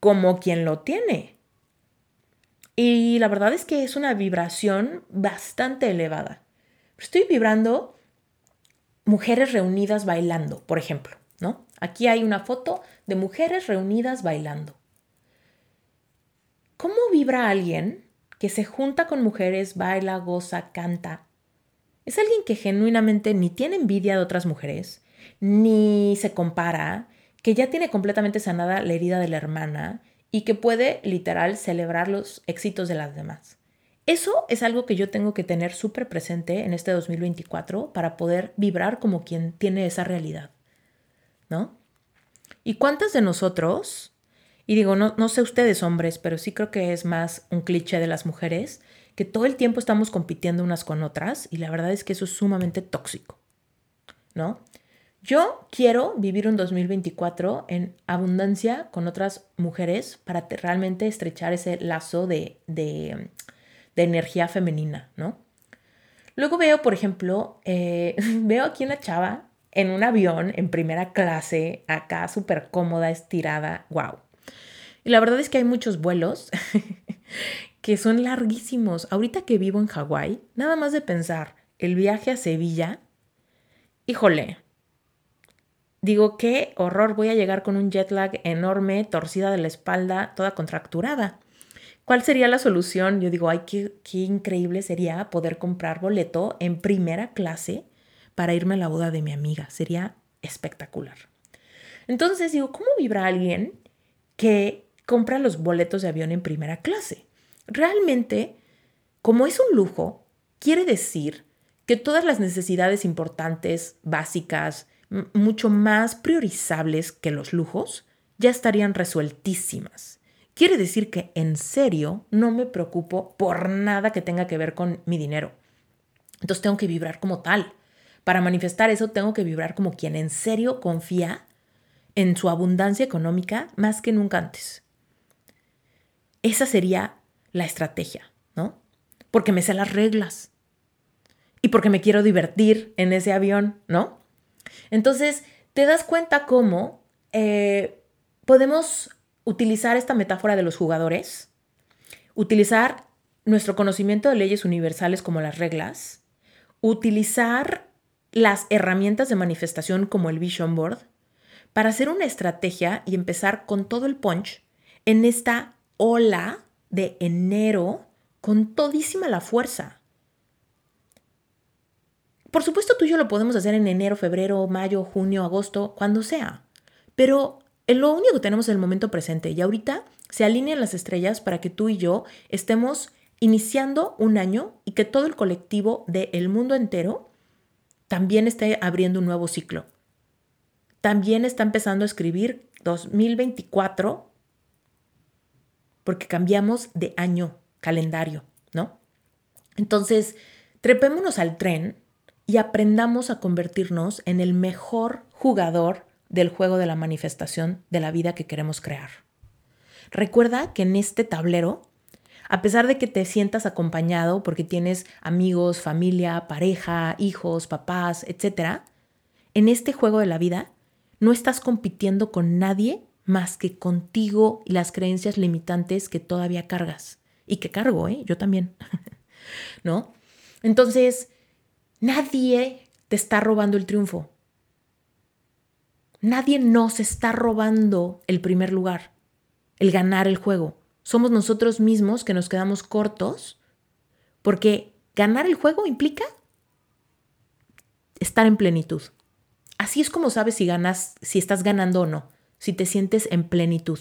como quien lo tiene. Y la verdad es que es una vibración bastante elevada. Estoy vibrando mujeres reunidas bailando, por ejemplo, ¿no? Aquí hay una foto de mujeres reunidas bailando. ¿Cómo vibra alguien que se junta con mujeres, baila, goza, canta? Es alguien que genuinamente ni tiene envidia de otras mujeres, ni se compara, que ya tiene completamente sanada la herida de la hermana y que puede literal celebrar los éxitos de las demás. Eso es algo que yo tengo que tener súper presente en este 2024 para poder vibrar como quien tiene esa realidad, ¿no? ¿Y cuántas de nosotros y digo, no, no sé ustedes hombres, pero sí creo que es más un cliché de las mujeres, que todo el tiempo estamos compitiendo unas con otras y la verdad es que eso es sumamente tóxico, ¿no? Yo quiero vivir un 2024 en abundancia con otras mujeres para realmente estrechar ese lazo de, de, energía femenina, ¿no? Luego veo, por ejemplo, eh, veo aquí una chava en un avión en primera clase, acá súper cómoda, estirada, wow. Y la verdad es que hay muchos vuelos que son larguísimos. Ahorita que vivo en Hawái, nada más de pensar el viaje a Sevilla, híjole, digo, qué horror, voy a llegar con un jet lag enorme, torcida de la espalda, toda contracturada. ¿Cuál sería la solución? Yo digo, ay, qué, qué increíble sería poder comprar boleto en primera clase para irme a la boda de mi amiga. Sería espectacular. Entonces digo, ¿cómo vibra alguien que compra los boletos de avión en primera clase. Realmente, como es un lujo, quiere decir que todas las necesidades importantes, básicas, mucho más priorizables que los lujos, ya estarían resueltísimas. Quiere decir que en serio no me preocupo por nada que tenga que ver con mi dinero. Entonces tengo que vibrar como tal. Para manifestar eso tengo que vibrar como quien en serio confía en su abundancia económica más que nunca antes. Esa sería la estrategia, ¿no? Porque me sé las reglas y porque me quiero divertir en ese avión, ¿no? Entonces, te das cuenta cómo eh, podemos utilizar esta metáfora de los jugadores utilizar nuestro conocimiento de leyes universales como las reglas, utilizar las herramientas de manifestación como el Vision Board para hacer una estrategia y empezar con todo el punch en esta ola de enero con todísima la fuerza. Por supuesto tú y yo lo podemos hacer en enero, febrero, mayo, junio, agosto, cuando sea. Pero lo único que tenemos es el momento presente y ahorita se alinean las estrellas para que tú y yo estemos iniciando un año y que todo el colectivo del mundo entero también esté abriendo un nuevo ciclo. También está empezando a escribir 2024 porque cambiamos de año, calendario, ¿no? Entonces, trepémonos al tren y aprendamos a convertirnos en el mejor jugador del juego de la manifestación de la vida que queremos crear. Recuerda que en este tablero, a pesar de que te sientas acompañado porque tienes amigos, familia, pareja, hijos, papás, etc., en este juego de la vida no estás compitiendo con nadie más que contigo y las creencias limitantes que todavía cargas. Y que cargo, ¿eh? Yo también. ¿No? Entonces, nadie te está robando el triunfo. Nadie nos está robando el primer lugar, el ganar el juego. Somos nosotros mismos que nos quedamos cortos porque ganar el juego implica estar en plenitud. Así es como sabes si ganas, si estás ganando o no si te sientes en plenitud.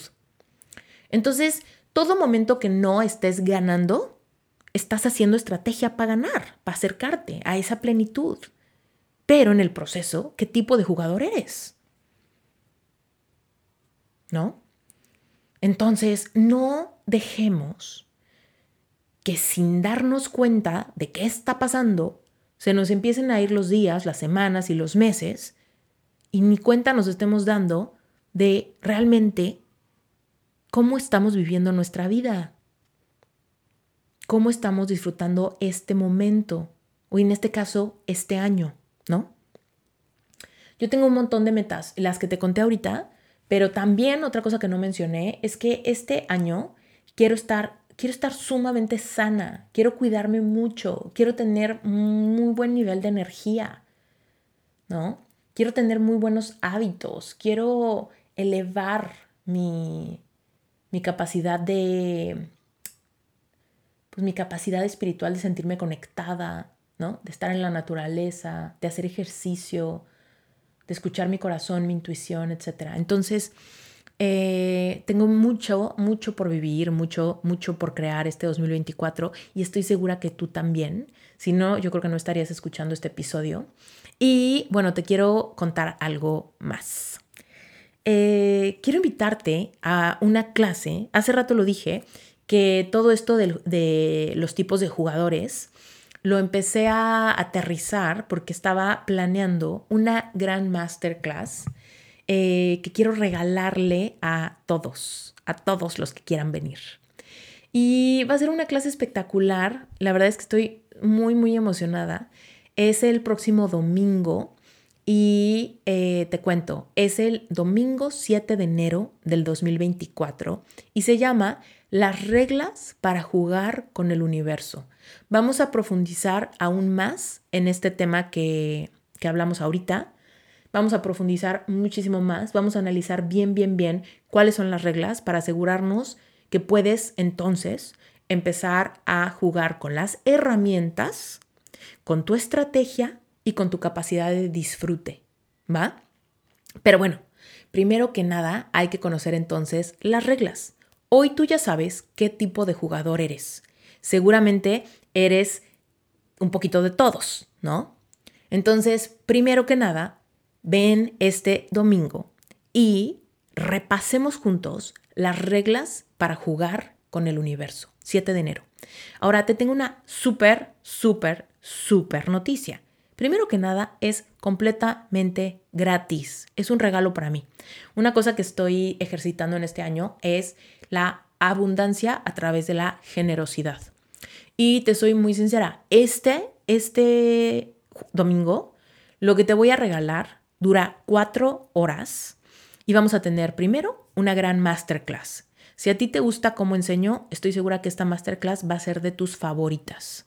Entonces, todo momento que no estés ganando, estás haciendo estrategia para ganar, para acercarte a esa plenitud. Pero en el proceso, ¿qué tipo de jugador eres? ¿No? Entonces, no dejemos que sin darnos cuenta de qué está pasando, se nos empiecen a ir los días, las semanas y los meses, y ni cuenta nos estemos dando de realmente cómo estamos viviendo nuestra vida, cómo estamos disfrutando este momento, o en este caso, este año, ¿no? Yo tengo un montón de metas, las que te conté ahorita, pero también otra cosa que no mencioné es que este año quiero estar, quiero estar sumamente sana, quiero cuidarme mucho, quiero tener muy buen nivel de energía, ¿no? Quiero tener muy buenos hábitos, quiero elevar mi, mi capacidad de, pues mi capacidad espiritual de sentirme conectada, ¿no? De estar en la naturaleza, de hacer ejercicio, de escuchar mi corazón, mi intuición, etc. Entonces, eh, tengo mucho, mucho por vivir, mucho, mucho por crear este 2024 y estoy segura que tú también. Si no, yo creo que no estarías escuchando este episodio. Y bueno, te quiero contar algo más. Eh, quiero invitarte a una clase. Hace rato lo dije, que todo esto de, los tipos de jugadores lo empecé a aterrizar porque estaba planeando una gran masterclass eh, que quiero regalarle a todos, a todos los que quieran venir. Y va a ser una clase espectacular. La verdad es que estoy muy, muy emocionada. Es el próximo domingo y eh, te cuento, es el domingo 7 de enero del 2024 y se llama Las reglas para jugar con el universo. Vamos a profundizar aún más en este tema que, que hablamos ahorita. Vamos a profundizar muchísimo más. Vamos a analizar bien, bien, bien cuáles son las reglas para asegurarnos que puedes entonces empezar a jugar con las herramientas, con tu estrategia y con tu capacidad de disfrute, ¿va? Pero bueno, primero que nada hay que conocer entonces las reglas. Hoy tú ya sabes qué tipo de jugador eres. Seguramente eres un poquito de todos, ¿no? Entonces, primero que nada, ven este domingo y repasemos juntos las reglas para jugar con el universo. 7 de enero. Ahora te tengo una súper, súper, súper noticia. Primero que nada, es completamente gratis. Es un regalo para mí. Una cosa que estoy ejercitando en este año es la abundancia a través de la generosidad. Y te soy muy sincera, este, este domingo, lo que te voy a regalar dura cuatro horas y vamos a tener primero una gran masterclass Si a ti te gusta cómo enseño, estoy segura que esta masterclass va a ser de tus favoritas.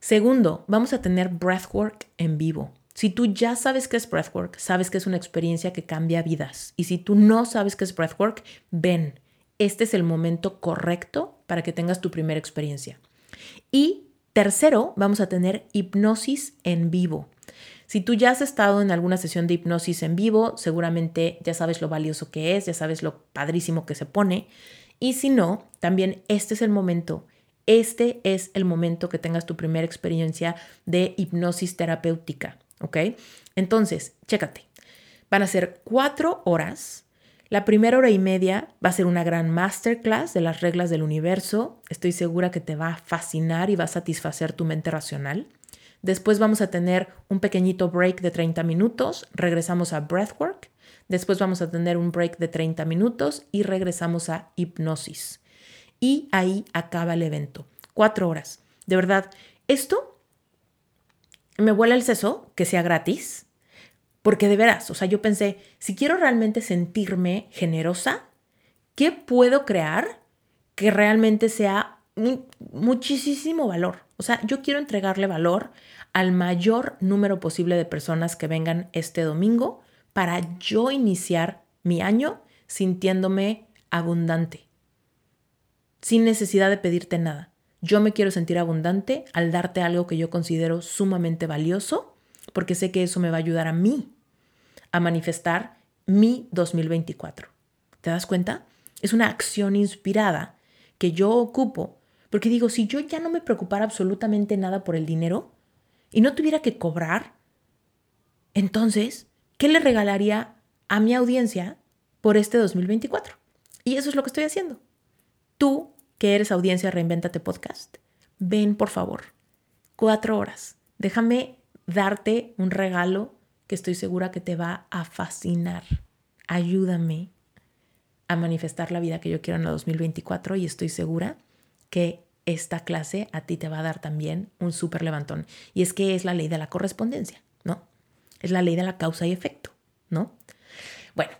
Segundo, vamos a tener breathwork en vivo. Si tú ya sabes qué es breathwork, sabes que es una experiencia que cambia vidas. Y si tú no sabes qué es breathwork, ven, este es el momento correcto para que tengas tu primera experiencia. Y tercero, vamos a tener hipnosis en vivo. Si tú ya has estado en alguna sesión de hipnosis en vivo, seguramente ya sabes lo valioso que es, ya sabes lo padrísimo que se pone. Y si no, también este es el momento, este es el momento que tengas tu primera experiencia de hipnosis terapéutica, ¿ok? Entonces, chécate, van a ser cuatro horas la primera hora y media va a ser una gran masterclass de las reglas del universo. Estoy segura que te va a fascinar y va a satisfacer tu mente racional. Después vamos a tener un pequeñito break de 30 minutos, regresamos a breathwork. Después vamos a tener un break de 30 minutos y regresamos a hipnosis. Y ahí acaba el evento. Cuatro horas. De verdad, esto me vuela el seso que sea gratis porque de veras, o sea, yo pensé, si quiero realmente sentirme generosa, ¿qué puedo crear que realmente sea muchísimo valor? O sea, yo quiero entregarle valor al mayor número posible de personas que vengan este domingo para yo iniciar mi año sintiéndome abundante, sin necesidad de pedirte nada. Yo me quiero sentir abundante al darte algo que yo considero sumamente valioso porque sé que eso me va a ayudar a mí a manifestar mi 2024. ¿Te das cuenta? Es una acción inspirada que yo ocupo porque digo, si yo ya no me preocupara absolutamente nada por el dinero y no tuviera que cobrar, entonces, ¿qué le regalaría a mi audiencia por este 2024? Y eso es lo que estoy haciendo. Tú, que eres audiencia Reinventate Podcast, ven por favor, cuatro horas. Déjame darte un regalo que estoy segura que te va a fascinar. Ayúdame a manifestar la vida que yo quiero en el 2024 y estoy segura que esta clase a ti te va a dar también un súper levantón. Y es que es la ley de la correspondencia, ¿no? Es la ley de la causa y efecto, ¿no? Bueno,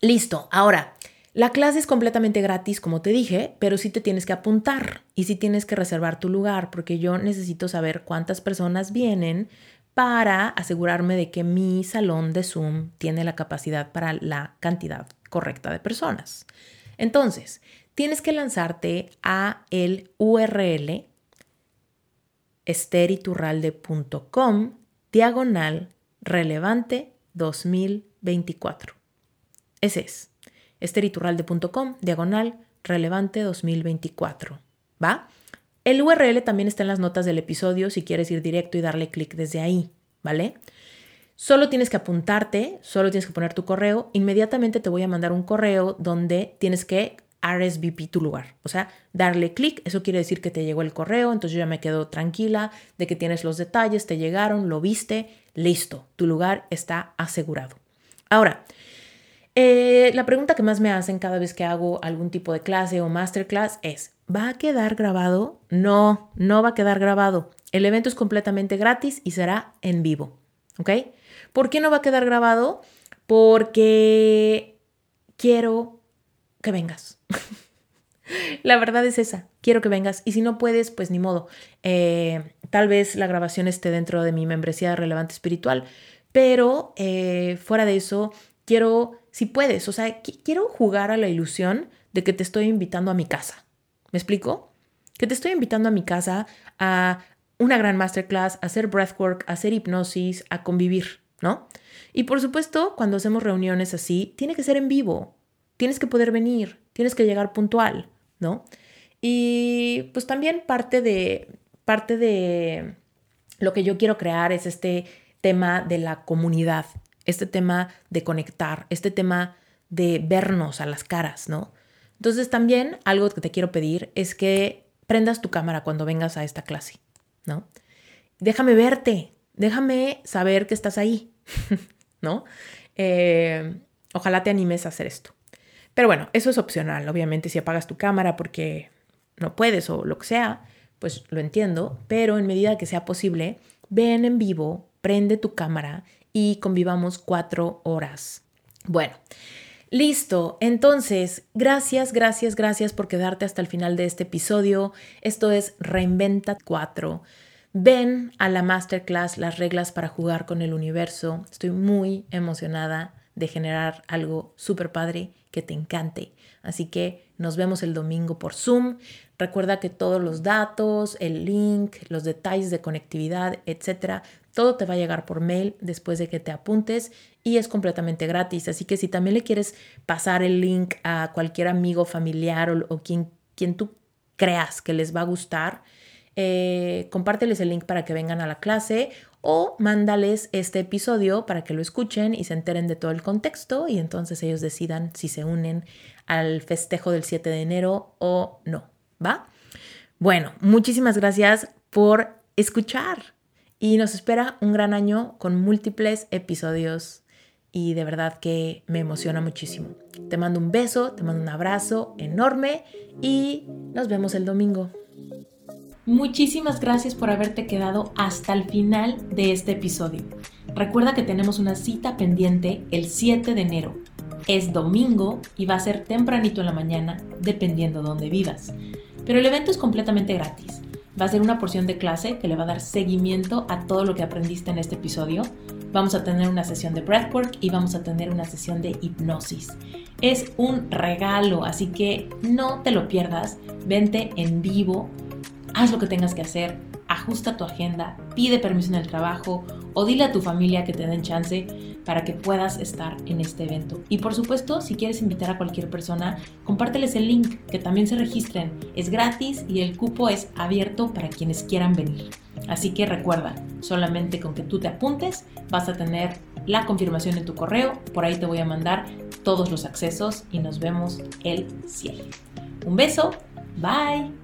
listo. Ahora, la clase es completamente gratis, como te dije, pero sí te tienes que apuntar y sí tienes que reservar tu lugar, porque yo necesito saber cuántas personas vienen para asegurarme de que mi salón de Zoom tiene la capacidad para la cantidad correcta de personas. Entonces, tienes que lanzarte a el URL esteriturralde.com diagonal relevante 2024. Ese es esteriturralde.com diagonal relevante 2024. ¿Va? El URL también está en las notas del episodio si quieres ir directo y darle clic desde ahí, ¿vale? Solo tienes que apuntarte, solo tienes que poner tu correo. Inmediatamente te voy a mandar un correo donde tienes que RSVP tu lugar. O sea, darle clic, eso quiere decir que te llegó el correo, entonces yo ya me quedo tranquila de que tienes los detalles, te llegaron, lo viste, listo, tu lugar está asegurado. Ahora, eh, la pregunta que más me hacen cada vez que hago algún tipo de clase o masterclass es, ¿Va a quedar grabado? No, no va a quedar grabado. El evento es completamente gratis y será en vivo. ¿Ok? ¿Por qué no va a quedar grabado? Porque quiero que vengas. la verdad es esa, quiero que vengas. Y si no puedes, pues ni modo. Eh, tal vez la grabación esté dentro de mi membresía relevante espiritual, pero eh, fuera de eso, quiero, si puedes, o sea, quiero jugar a la ilusión de que te estoy invitando a mi casa. ¿Me explico? Que te estoy invitando a mi casa a una gran masterclass, a hacer breathwork, a hacer hipnosis, a convivir, ¿no? Y por supuesto, cuando hacemos reuniones así, tiene que ser en vivo. Tienes que poder venir, tienes que llegar puntual, ¿no? Y pues también parte de parte de lo que yo quiero crear es este tema de la comunidad, este tema de conectar, este tema de vernos a las caras, ¿no? Entonces también algo que te quiero pedir es que prendas tu cámara cuando vengas a esta clase, ¿no? Déjame verte, déjame saber que estás ahí, ¿no? Eh, ojalá te animes a hacer esto. Pero bueno, eso es opcional, obviamente, si apagas tu cámara porque no puedes o lo que sea, pues lo entiendo, pero en medida que sea posible, ven en vivo, prende tu cámara y convivamos cuatro horas. Bueno, Listo, entonces, gracias, gracias, gracias por quedarte hasta el final de este episodio. Esto es Reinventa 4. Ven a la masterclass Las reglas para jugar con el universo. Estoy muy emocionada de generar algo súper padre que te encante. Así que nos vemos el domingo por Zoom. Recuerda que todos los datos, el link, los detalles de conectividad, etcétera, todo te va a llegar por mail después de que te apuntes y es completamente gratis. Así que si también le quieres pasar el link a cualquier amigo, familiar o, quien, quien tú creas que les va a gustar, eh, compárteles el link para que vengan a la clase o mándales este episodio para que lo escuchen y se enteren de todo el contexto y entonces ellos decidan si se unen al festejo del 7 de enero o no, ¿va? Bueno, muchísimas gracias por escuchar y nos espera un gran año con múltiples episodios y de verdad que me emociona muchísimo. Te mando un beso, te mando un abrazo enorme y nos vemos el domingo. Muchísimas gracias por haberte quedado hasta el final de este episodio. Recuerda que tenemos una cita pendiente el 7 de enero. Es domingo y va a ser tempranito en la mañana, dependiendo de dónde vivas. Pero el evento es completamente gratis. Va a ser una porción de clase que le va a dar seguimiento a todo lo que aprendiste en este episodio. Vamos a tener una sesión de breathwork y vamos a tener una sesión de hipnosis. Es un regalo, así que no te lo pierdas. Vente en vivo haz lo que tengas que hacer, ajusta tu agenda, pide permiso en el trabajo o dile a tu familia que te den chance para que puedas estar en este evento. Y por supuesto, si quieres invitar a cualquier persona, compárteles el link, que también se registren. Es gratis y el cupo es abierto para quienes quieran venir. Así que recuerda, solamente con que tú te apuntes vas a tener la confirmación en tu correo. Por ahí te voy a mandar todos los accesos y nos vemos el cielo. Un beso, bye.